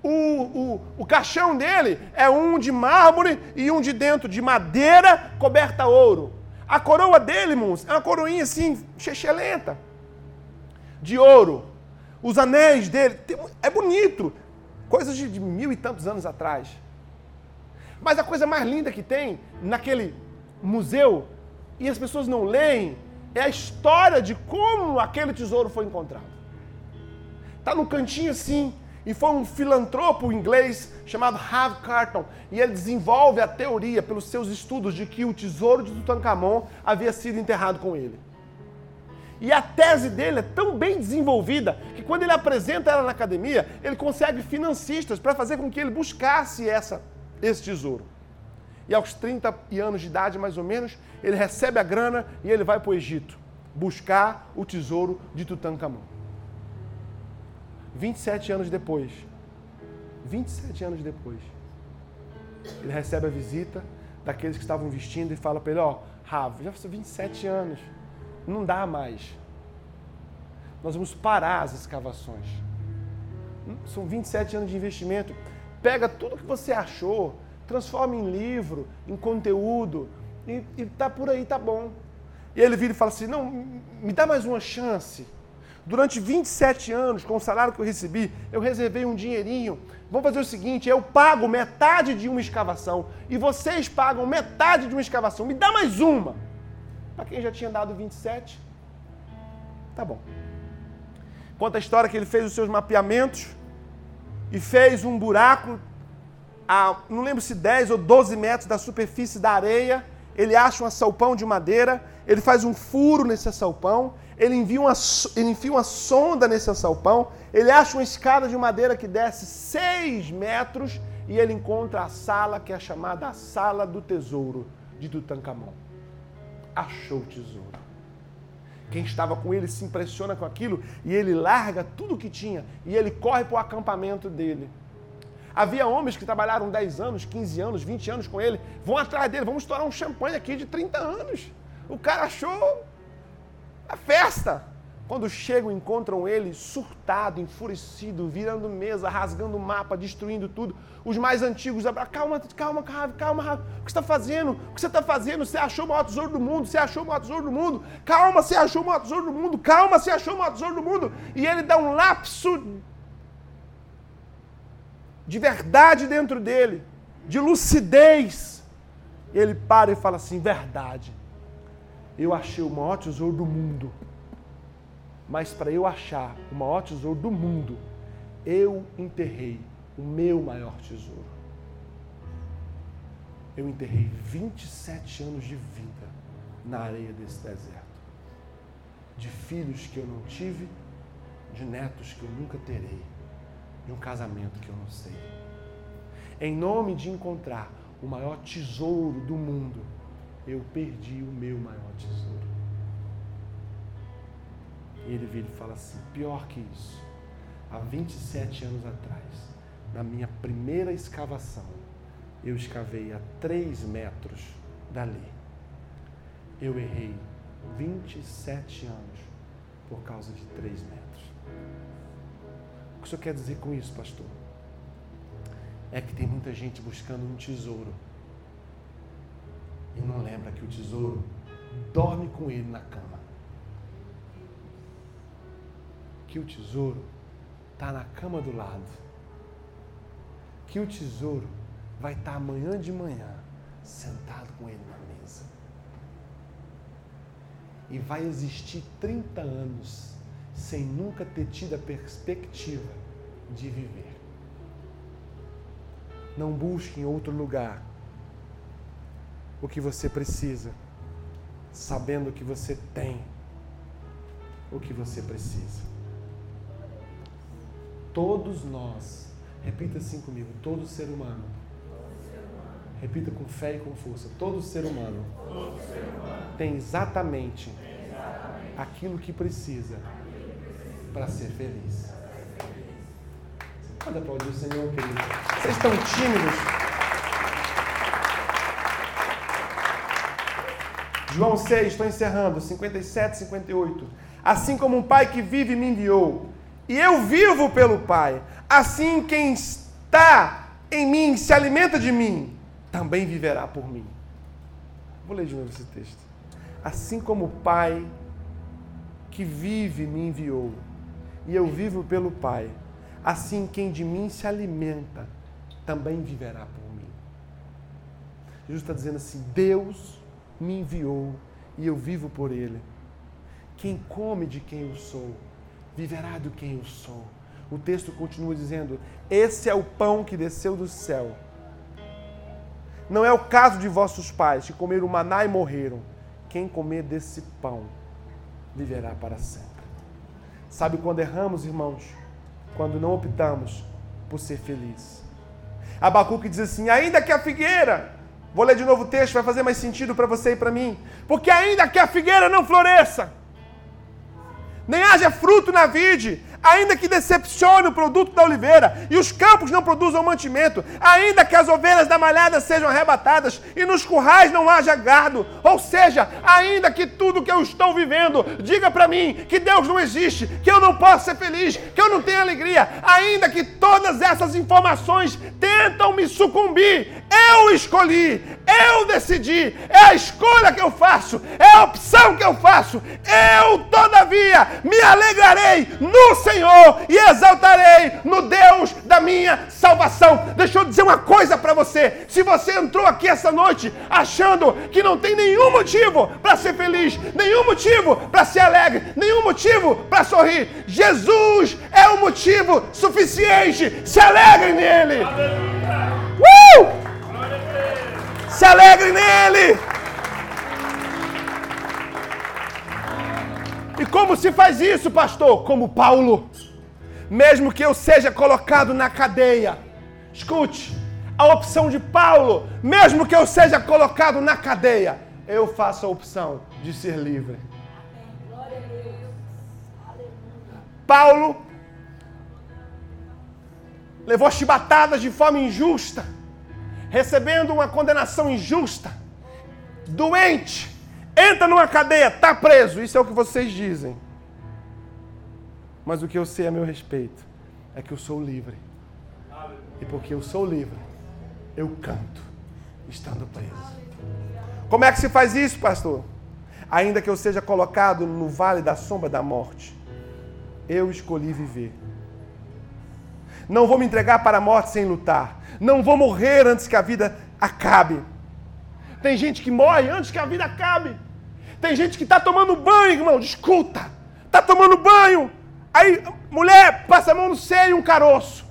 O, o, o caixão dele é um de mármore e um de dentro de madeira coberta a ouro. A coroa dele, irmãos, é uma coroinha assim, chechelenta, de ouro. Os anéis dele, é bonito. Coisas de, de mil e tantos anos atrás. Mas a coisa mais linda que tem naquele museu, e as pessoas não leem, é a história de como aquele tesouro foi encontrado. Está no cantinho assim, e foi um filantropo inglês chamado Hav Carton. E ele desenvolve a teoria, pelos seus estudos, de que o tesouro de Tutankhamon havia sido enterrado com ele. E a tese dele é tão bem desenvolvida que quando ele apresenta ela na academia, ele consegue financistas para fazer com que ele buscasse essa, esse tesouro. E aos 30 anos de idade, mais ou menos, ele recebe a grana e ele vai para o Egito buscar o tesouro de Tutankhamon. 27 anos depois, 27 anos depois, ele recebe a visita daqueles que estavam vestindo e fala para ele, ó, oh, Rav, já passou 27 anos, não dá mais. Nós vamos parar as escavações. São 27 anos de investimento. Pega tudo que você achou, transforma em livro, em conteúdo, e, e tá por aí, tá bom. E ele vira e fala assim: não, me dá mais uma chance. Durante 27 anos, com o salário que eu recebi, eu reservei um dinheirinho. Vamos fazer o seguinte: eu pago metade de uma escavação e vocês pagam metade de uma escavação. Me dá mais uma. Para quem já tinha dado 27, tá bom. Conta a história que ele fez os seus mapeamentos e fez um buraco a, não lembro se 10 ou 12 metros da superfície da areia. Ele acha um assalpão de madeira, ele faz um furo nesse assalpão, ele, envia uma, ele enfia uma sonda nesse assalpão, ele acha uma escada de madeira que desce 6 metros e ele encontra a sala que é chamada a Sala do Tesouro de Tutankhamon. Achou o tesouro. Quem estava com ele se impressiona com aquilo e ele larga tudo o que tinha e ele corre para o acampamento dele. Havia homens que trabalharam 10 anos, 15 anos, 20 anos com ele, vão atrás dele, vamos estourar um champanhe aqui de 30 anos. O cara achou a festa. Quando chegam, encontram ele surtado, enfurecido, virando mesa, rasgando o mapa, destruindo tudo. Os mais antigos, calma, calma, calma, calma, o que você está fazendo? O que você está fazendo? Você achou o maior tesouro do mundo, você achou o maior tesouro do mundo. Calma, você achou o maior tesouro do mundo, calma, você achou o maior tesouro do mundo. E ele dá um lapso de verdade dentro dele, de lucidez. Ele para e fala assim: verdade eu achei o maior tesouro do mundo. Mas para eu achar o maior tesouro do mundo, eu enterrei o meu maior tesouro. Eu enterrei 27 anos de vida na areia desse deserto. De filhos que eu não tive, de netos que eu nunca terei, um casamento que eu não sei. Em nome de encontrar o maior tesouro do mundo, eu perdi o meu maior tesouro. E ele vira e fala assim: pior que isso, há 27 anos atrás, na minha primeira escavação, eu escavei a 3 metros dali. Eu errei 27 anos por causa de 3 metros. O que o senhor quer dizer com isso, pastor? É que tem muita gente buscando um tesouro e não lembra que o tesouro dorme com ele na cama. que o tesouro está na cama do lado. Que o tesouro vai estar tá amanhã de manhã sentado com ele na mesa. E vai existir 30 anos sem nunca ter tido a perspectiva de viver. Não busque em outro lugar o que você precisa, sabendo que você tem o que você precisa. Todos nós, repita assim comigo, todo ser humano. Repita com fé e com força. Todo ser humano, tem exatamente aquilo que precisa para ser feliz. Pode aplaudir o Senhor, querido. Vocês estão tímidos? João 6, estou encerrando, 57, 58. Assim como um pai que vive me enviou, e eu vivo pelo Pai, assim quem está em mim se alimenta de mim, também viverá por mim. Vou ler de novo esse texto. Assim como o Pai que vive me enviou, e eu vivo pelo Pai, assim quem de mim se alimenta também viverá por mim. Jesus está dizendo assim: Deus me enviou e eu vivo por Ele. Quem come de quem eu sou, viverá do quem eu sou. O texto continua dizendo: Esse é o pão que desceu do céu. Não é o caso de vossos pais, que comeram maná e morreram. Quem comer desse pão viverá para sempre. Sabe quando erramos, irmãos? quando não optamos por ser feliz. Abacuque diz assim: ainda que a figueira, vou ler de novo o texto, vai fazer mais sentido para você e para mim, porque ainda que a figueira não floresça, nem haja fruto na vide, ainda que decepcione o produto da oliveira e os campos não produzam mantimento, ainda que as ovelhas da malhada sejam arrebatadas e nos currais não haja gado, ou seja, ainda que tudo que eu estou vivendo diga para mim que Deus não existe, que eu não posso ser feliz, que eu não tenho alegria, ainda que todas essas informações tentam me sucumbir, eu escolhi, eu decidi, é a escolha que eu faço, é a opção que eu faço. Eu, todavia, me alegrarei no Senhor e exaltarei no Deus da minha salvação. Deixa eu dizer uma coisa para você: se você entrou aqui essa noite achando que não tem nenhum motivo para ser feliz, nenhum motivo para ser alegre, nenhum motivo para sorrir, Jesus é o motivo suficiente. Se alegre nele. Uh! Se alegre nele. E como se faz isso, pastor? Como Paulo. Mesmo que eu seja colocado na cadeia. Escute, a opção de Paulo, mesmo que eu seja colocado na cadeia, eu faço a opção de ser livre. Paulo levou chibatadas de forma injusta recebendo uma condenação injusta, doente, entra numa cadeia, está preso. Isso é o que vocês dizem. Mas o que eu sei a meu respeito é que eu sou livre. E porque eu sou livre, eu canto estando preso. Como é que se faz isso, pastor? Ainda que eu seja colocado no vale da sombra da morte, eu escolhi viver. Não vou me entregar para a morte sem lutar. Não vou morrer antes que a vida acabe. Tem gente que morre antes que a vida acabe. Tem gente que está tomando banho, irmão, escuta. Está tomando banho. Aí, mulher, passa a mão no seio um caroço.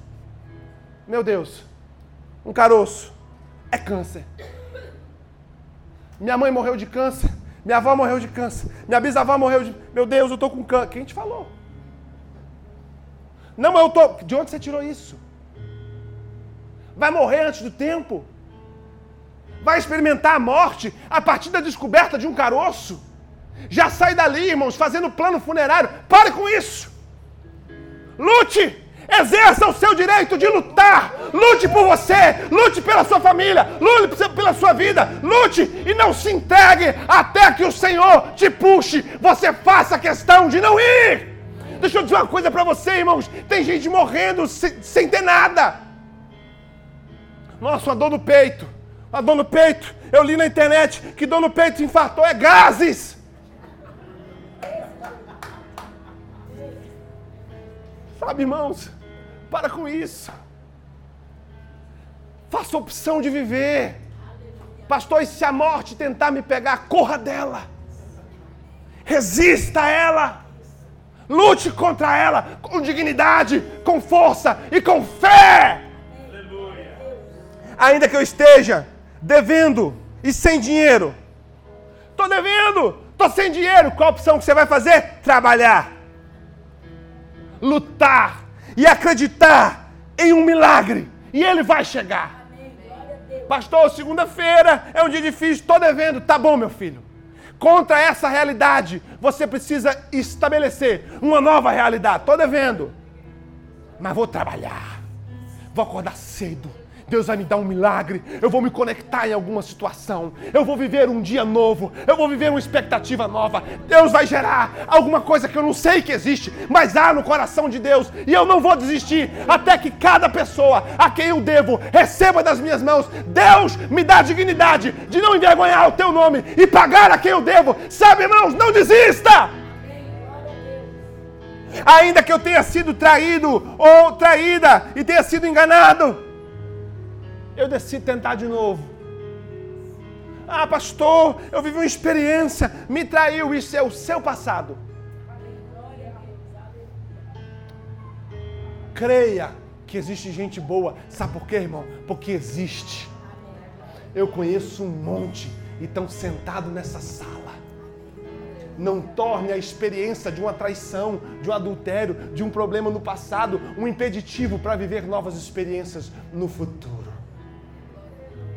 Meu Deus, um caroço é câncer. Minha mãe morreu de câncer. Minha avó morreu de câncer. Minha bisavó morreu de. Meu Deus, eu estou com câncer. Quem te falou? Não, mas eu tô. De onde você tirou isso? vai morrer antes do tempo, vai experimentar a morte a partir da descoberta de um caroço. Já sai dali, irmãos, fazendo plano funerário. Pare com isso. Lute, exerça o seu direito de lutar. Lute por você, lute pela sua família, lute pela sua vida. Lute e não se entregue até que o Senhor te puxe. Você faça questão de não ir. Deixa eu dizer uma coisa para você, irmãos. Tem gente morrendo sem, sem ter nada. Nossa, uma dor no peito. Uma dor no peito. Eu li na internet que dor no peito infartou é gases. Sabe, irmãos, para com isso. Faça opção de viver. Pastor, e se a morte tentar me pegar, corra dela. Resista a ela. Lute contra ela com dignidade, com força e com fé. Ainda que eu esteja devendo e sem dinheiro. Estou devendo, estou sem dinheiro. Qual a opção que você vai fazer? Trabalhar, lutar e acreditar em um milagre. E ele vai chegar. Pastor, segunda-feira é um dia difícil, estou devendo. Tá bom, meu filho. Contra essa realidade, você precisa estabelecer uma nova realidade. Estou devendo, mas vou trabalhar. Vou acordar cedo Deus vai me dar um milagre, eu vou me conectar em alguma situação, eu vou viver um dia novo, eu vou viver uma expectativa nova. Deus vai gerar alguma coisa que eu não sei que existe, mas há no coração de Deus, e eu não vou desistir até que cada pessoa a quem eu devo receba das minhas mãos. Deus me dá dignidade de não envergonhar o teu nome e pagar a quem eu devo. Sabe, irmãos, não desista! Ainda que eu tenha sido traído ou traída e tenha sido enganado, eu decido tentar de novo. Ah, pastor, eu vivi uma experiência, me traiu, isso é o seu passado. Creia que existe gente boa. Sabe por quê, irmão? Porque existe. Eu conheço um monte e estão sentados nessa sala. Não torne a experiência de uma traição, de um adultério, de um problema no passado um impeditivo para viver novas experiências no futuro.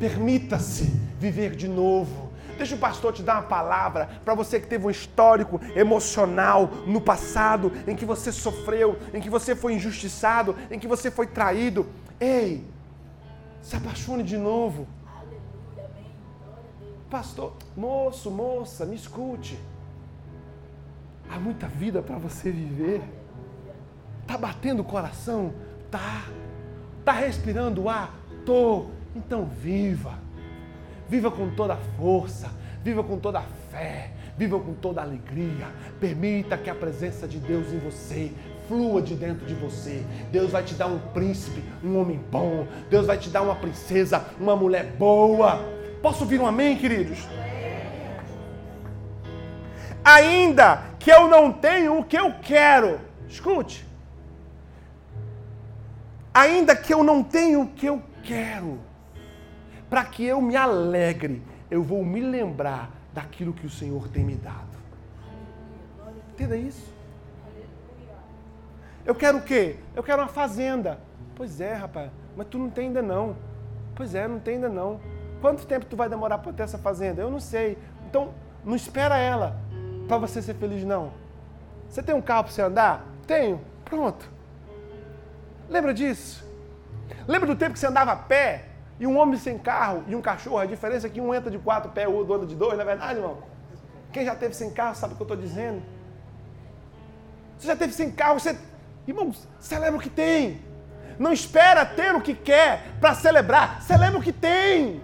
Permita-se viver de novo. Deixa o pastor te dar uma palavra para você que teve um histórico emocional no passado, em que você sofreu, em que você foi injustiçado, em que você foi traído. Ei, se apaixone de novo. Pastor, moço, moça, me escute. Há muita vida para você viver. Tá batendo o coração? Tá. Tá respirando o ar? Tô. Então viva. Viva com toda a força, viva com toda a fé, viva com toda a alegria. Permita que a presença de Deus em você flua de dentro de você. Deus vai te dar um príncipe, um homem bom. Deus vai te dar uma princesa, uma mulher boa. Posso ouvir um amém, queridos? Ainda que eu não tenho o que eu quero. Escute. Ainda que eu não tenho o que eu quero para que eu me alegre, eu vou me lembrar daquilo que o Senhor tem me dado. Entenda isso? Eu quero o quê? Eu quero uma fazenda. Pois é, rapaz, mas tu não tem ainda não. Pois é, não tem ainda não. Quanto tempo tu vai demorar para ter essa fazenda? Eu não sei. Então, não espera ela para você ser feliz não. Você tem um carro para você andar? Tenho. Pronto. Lembra disso? Lembra do tempo que você andava a pé? E um homem sem carro e um cachorro, a diferença é que um entra de quatro pés, o outro anda de dois, não é verdade, irmão? Quem já teve sem carro sabe o que eu estou dizendo. Você já teve sem carro, você. Irmãos, celebra o que tem. Não espera ter o que quer para celebrar. Celebra o que tem.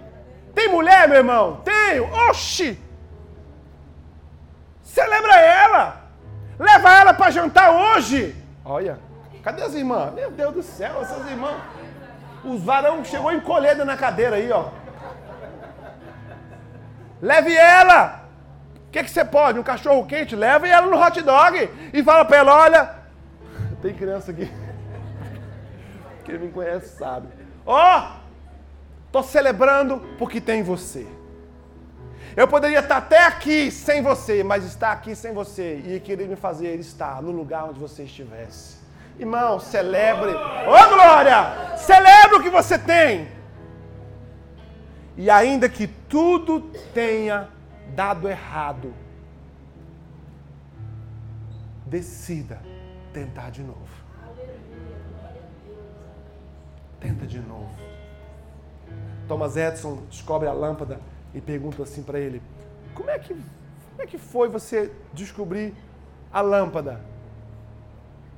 Tem mulher, meu irmão? Tenho. Oxi! Celebra ela. Leva ela para jantar hoje. Olha, cadê as irmãs? Meu Deus do céu, essas irmãs. Os varão chegou encolhendo na cadeira aí, ó. Leve ela. O que, que você pode? Um cachorro quente? Leve ela no hot dog e fala para ela: olha, tem criança aqui. Quem me conhece sabe. Ó, oh, tô celebrando porque tem você. Eu poderia estar até aqui sem você, mas estar aqui sem você e querer me fazer estar no lugar onde você estivesse. Irmão, celebre. Ô oh, glória! Celebre o que você tem. E ainda que tudo tenha dado errado, decida tentar de novo. Tenta de novo. Thomas Edison descobre a lâmpada e pergunta assim para ele: como é, que, como é que foi você descobrir a lâmpada?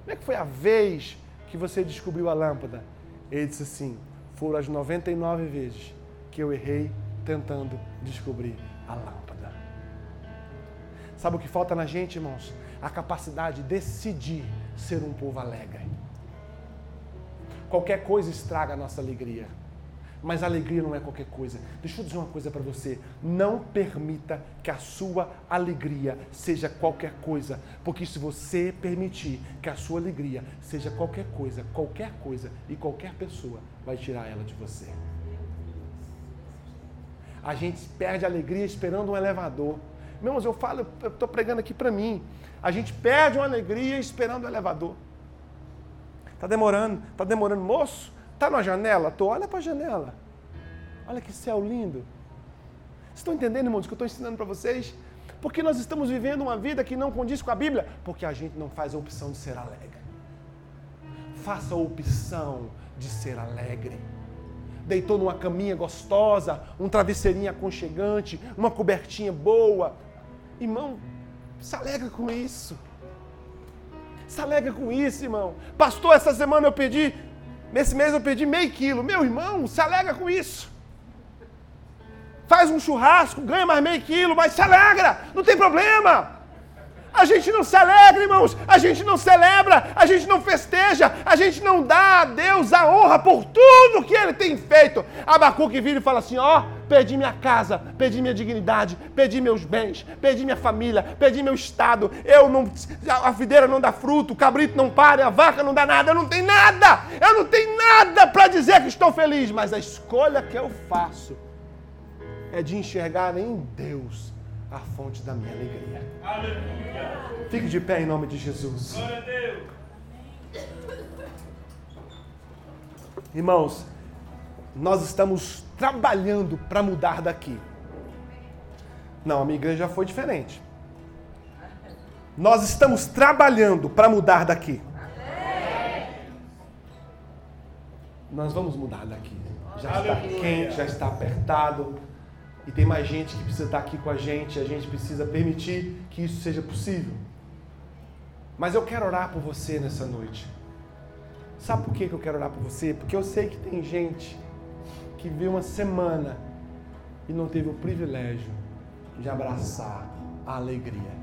Como é que foi a vez que você descobriu a lâmpada? Ele disse assim: foram as 99 vezes que eu errei tentando descobrir a lâmpada. Sabe o que falta na gente, irmãos? A capacidade de decidir ser um povo alegre. Qualquer coisa estraga a nossa alegria. Mas alegria não é qualquer coisa. Deixa eu dizer uma coisa para você. Não permita que a sua alegria seja qualquer coisa. Porque se você permitir que a sua alegria seja qualquer coisa, qualquer coisa e qualquer pessoa vai tirar ela de você. A gente perde a alegria esperando um elevador. Meu irmãos, eu falo, eu estou pregando aqui para mim. A gente perde uma alegria esperando o elevador. Está demorando, está demorando. Moço, Está na janela? Tô, olha para a janela. Olha que céu lindo. Vocês estão entendendo, irmãos, o que eu estou ensinando para vocês? Porque nós estamos vivendo uma vida que não condiz com a Bíblia, porque a gente não faz a opção de ser alegre. Faça a opção de ser alegre. Deitou numa caminha gostosa, um travesseirinho aconchegante, uma cobertinha boa. Irmão, se alegra com isso. Se alegra com isso, irmão. Pastor, essa semana eu pedi Nesse mês eu perdi meio quilo. Meu irmão, se alegra com isso. Faz um churrasco, ganha mais meio quilo, mas se alegra, não tem problema. A gente não se alegra, irmãos. A gente não celebra, a gente não festeja, a gente não dá a Deus a honra por tudo que ele tem feito. Abacuque vira e fala assim: ó, perdi minha casa, perdi minha dignidade, perdi meus bens, perdi minha família, perdi meu estado. Eu não. A videira não dá fruto, o cabrito não para, a vaca não dá nada, eu não tenho nada. Eu não tenho nada para dizer que estou feliz, mas a escolha que eu faço é de enxergar em Deus a fonte da minha alegria. Aleluia. Fique de pé em nome de Jesus. Glória a Deus. Irmãos, nós estamos trabalhando para mudar daqui. Não, a minha igreja já foi diferente. Nós estamos trabalhando para mudar daqui. Nós vamos mudar daqui. Já está quente, já está apertado e tem mais gente que precisa estar aqui com a gente, a gente precisa permitir que isso seja possível. Mas eu quero orar por você nessa noite. Sabe por que eu quero orar por você? Porque eu sei que tem gente que viu uma semana e não teve o privilégio de abraçar a alegria.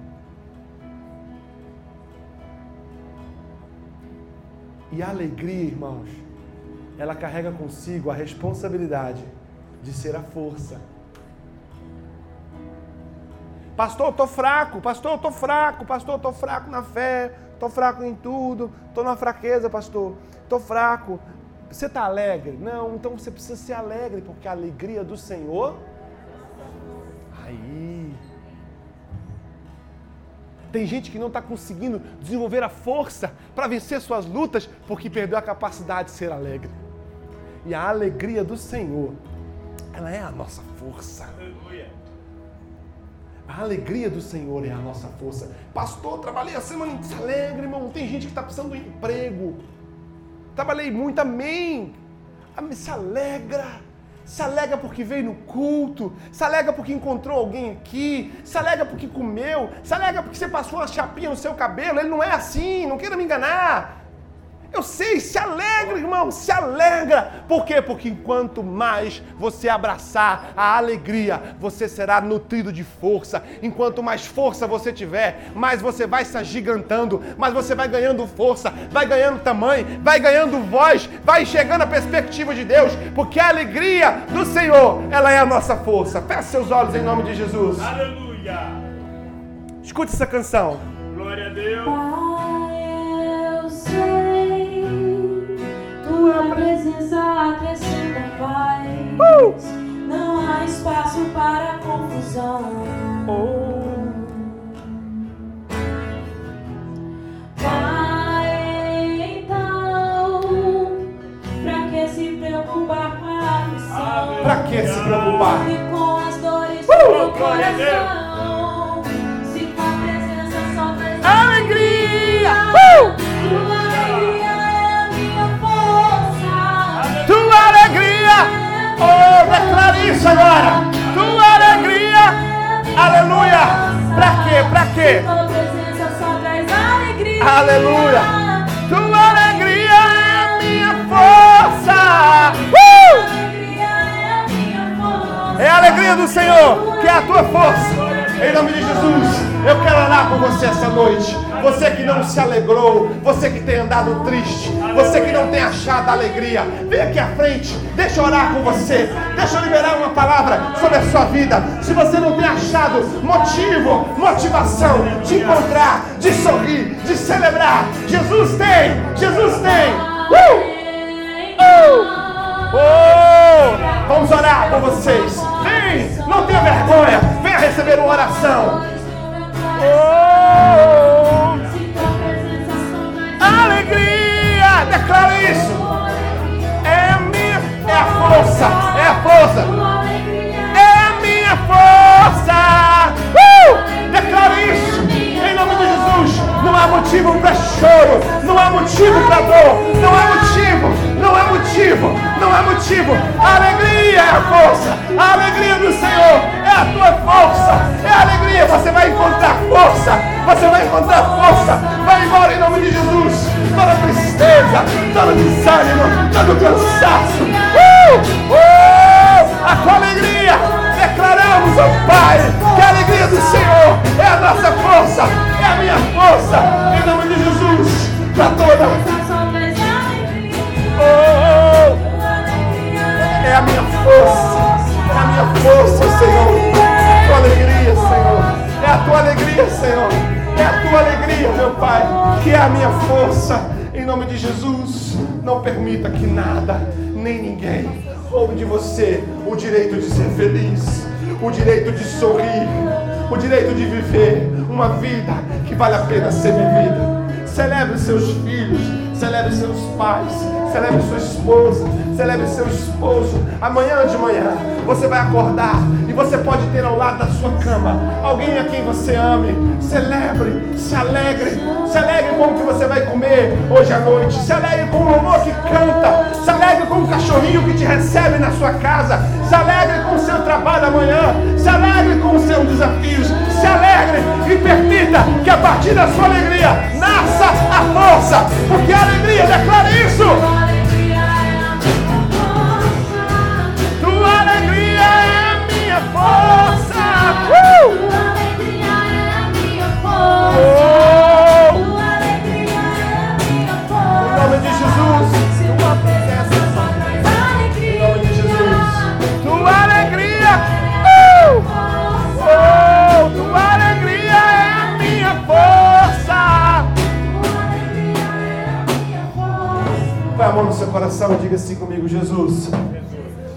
E a alegria, irmãos, ela carrega consigo a responsabilidade de ser a força Pastor, eu estou fraco, pastor, eu estou fraco, pastor, eu estou fraco na fé, estou fraco em tudo, estou na fraqueza, pastor, estou fraco. Você está alegre? Não, então você precisa ser alegre, porque a alegria do Senhor. Aí. Tem gente que não está conseguindo desenvolver a força para vencer suas lutas porque perdeu a capacidade de ser alegre. E a alegria do Senhor, ela é a nossa força. A alegria do Senhor é a nossa força. Pastor, trabalhei a semana. Alegre, irmão. Tem gente que está precisando de emprego. Trabalhei muito, amém. Se alegra. Se alegra porque veio no culto. Se alegra porque encontrou alguém aqui. Se alegra porque comeu. Se alegra porque você passou uma chapinha no seu cabelo. Ele não é assim, não queira me enganar. Eu sei, se alegra, irmão, se alegra. Por quê? Porque enquanto mais você abraçar a alegria, você será nutrido de força. Enquanto mais força você tiver, mais você vai se agigantando, mais você vai ganhando força, vai ganhando tamanho, vai ganhando voz, vai chegando a perspectiva de Deus, porque a alegria do Senhor, ela é a nossa força. Feche seus olhos em nome de Jesus. Aleluia. Escute essa canção. Glória a Deus. Tua presença acrescenta paz. Uh! Não há espaço para confusão. Oh. Pai, então, pra que se preocupar com a missão? Pra que se preocupar? E com as dores uh! do coração. Declara isso agora. Tua alegria. Aleluia. Pra quê? Pra quê? Aleluia. Tua alegria é minha força. Uh! É a alegria do Senhor que é a tua força. Em nome de Jesus, eu quero orar por você essa noite. Você que não se alegrou, você que tem andado triste, Você que não tem achado alegria, vem aqui à frente. Deixa eu orar com você. Deixa eu liberar uma palavra sobre a sua vida. Se você não tem achado motivo, motivação de encontrar, de sorrir, de celebrar, Jesus tem. Jesus tem. Uh! Oh! Vamos orar por vocês. Vem, não tenha vergonha. Venha receber uma oração. Oh! Alegria! Declara isso. É é a força, é a força, é a minha força. Uh! Declara isso. Em nome de Jesus. Não há motivo para choro, não há motivo para dor, não há motivo não há motivo, não há motivo. A alegria é a força, a alegria do Senhor é a tua força, é a alegria. Você vai encontrar força, você vai encontrar força. Vai embora em nome de Jesus. Toda tristeza, todo desânimo, todo cansaço. Uh! Uh! A tua alegria. Declaramos, ó oh Pai, que a alegria do Senhor é a nossa força, é a minha força. Em nome de Jesus, para toda Oh, é a minha força, é a minha força, Senhor. É a tua alegria, Senhor. É a tua alegria, Senhor. É a tua alegria, meu Pai, que é a minha força. Em nome de Jesus, não permita que nada, nem ninguém, roube de você o direito de ser feliz, o direito de sorrir, o direito de viver uma vida que vale a pena ser vivida. Celebre seus filhos, celebre seus pais, celebre sua esposa, celebre seu esposo. Amanhã de manhã você vai acordar você pode ter ao lado da sua cama alguém a quem você ame. Celebre, se alegre, se alegre com o que você vai comer hoje à noite. Se alegre com o amor que canta, se alegre com o cachorrinho que te recebe na sua casa. Se alegre com o seu trabalho amanhã, se alegre com os seus desafios. Se alegre e permita que a partir da sua alegria nasça a força, porque a alegria declara isso. Coração e diga assim comigo, Jesus.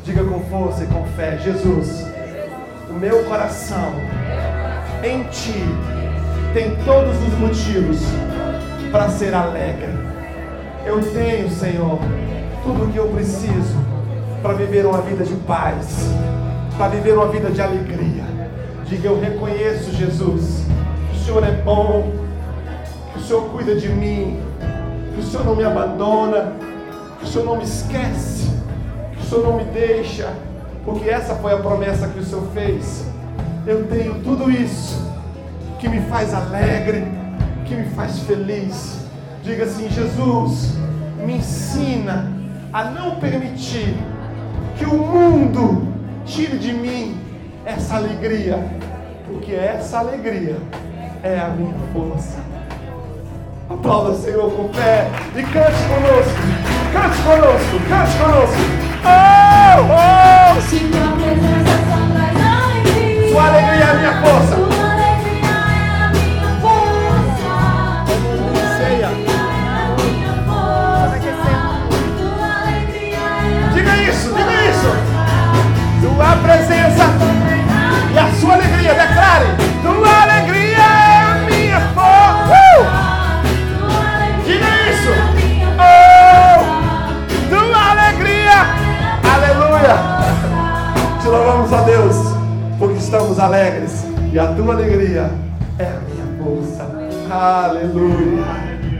Diga com força e com fé, Jesus meu coração em ti tem todos os motivos para ser alegre. Eu tenho, Senhor, tudo o que eu preciso para viver uma vida de paz, para viver uma vida de alegria. Diga, eu reconheço, Jesus, que o Senhor é bom, que o Senhor cuida de mim, que o Senhor não me abandona, que o Senhor não me esquece, que o Senhor não me deixa porque essa foi a promessa que o Senhor fez. Eu tenho tudo isso que me faz alegre, que me faz feliz. Diga assim: Jesus, me ensina a não permitir que o mundo tire de mim essa alegria, porque essa alegria é a minha força. Aplauda, Senhor, com fé e cante conosco, cante conosco, cante conosco. Oh, oh. Sua alegria é a minha força. É. Diga isso, diga isso. Tua presença e a sua alegria. Declare. Tua alegria é louvamos a Deus, porque estamos alegres e a tua alegria é a minha força. Aleluia!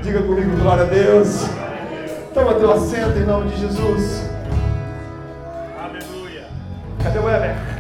Diga comigo, glória a Deus. Toma teu assento em nome de Jesus. Aleluia! Cadê o Weber?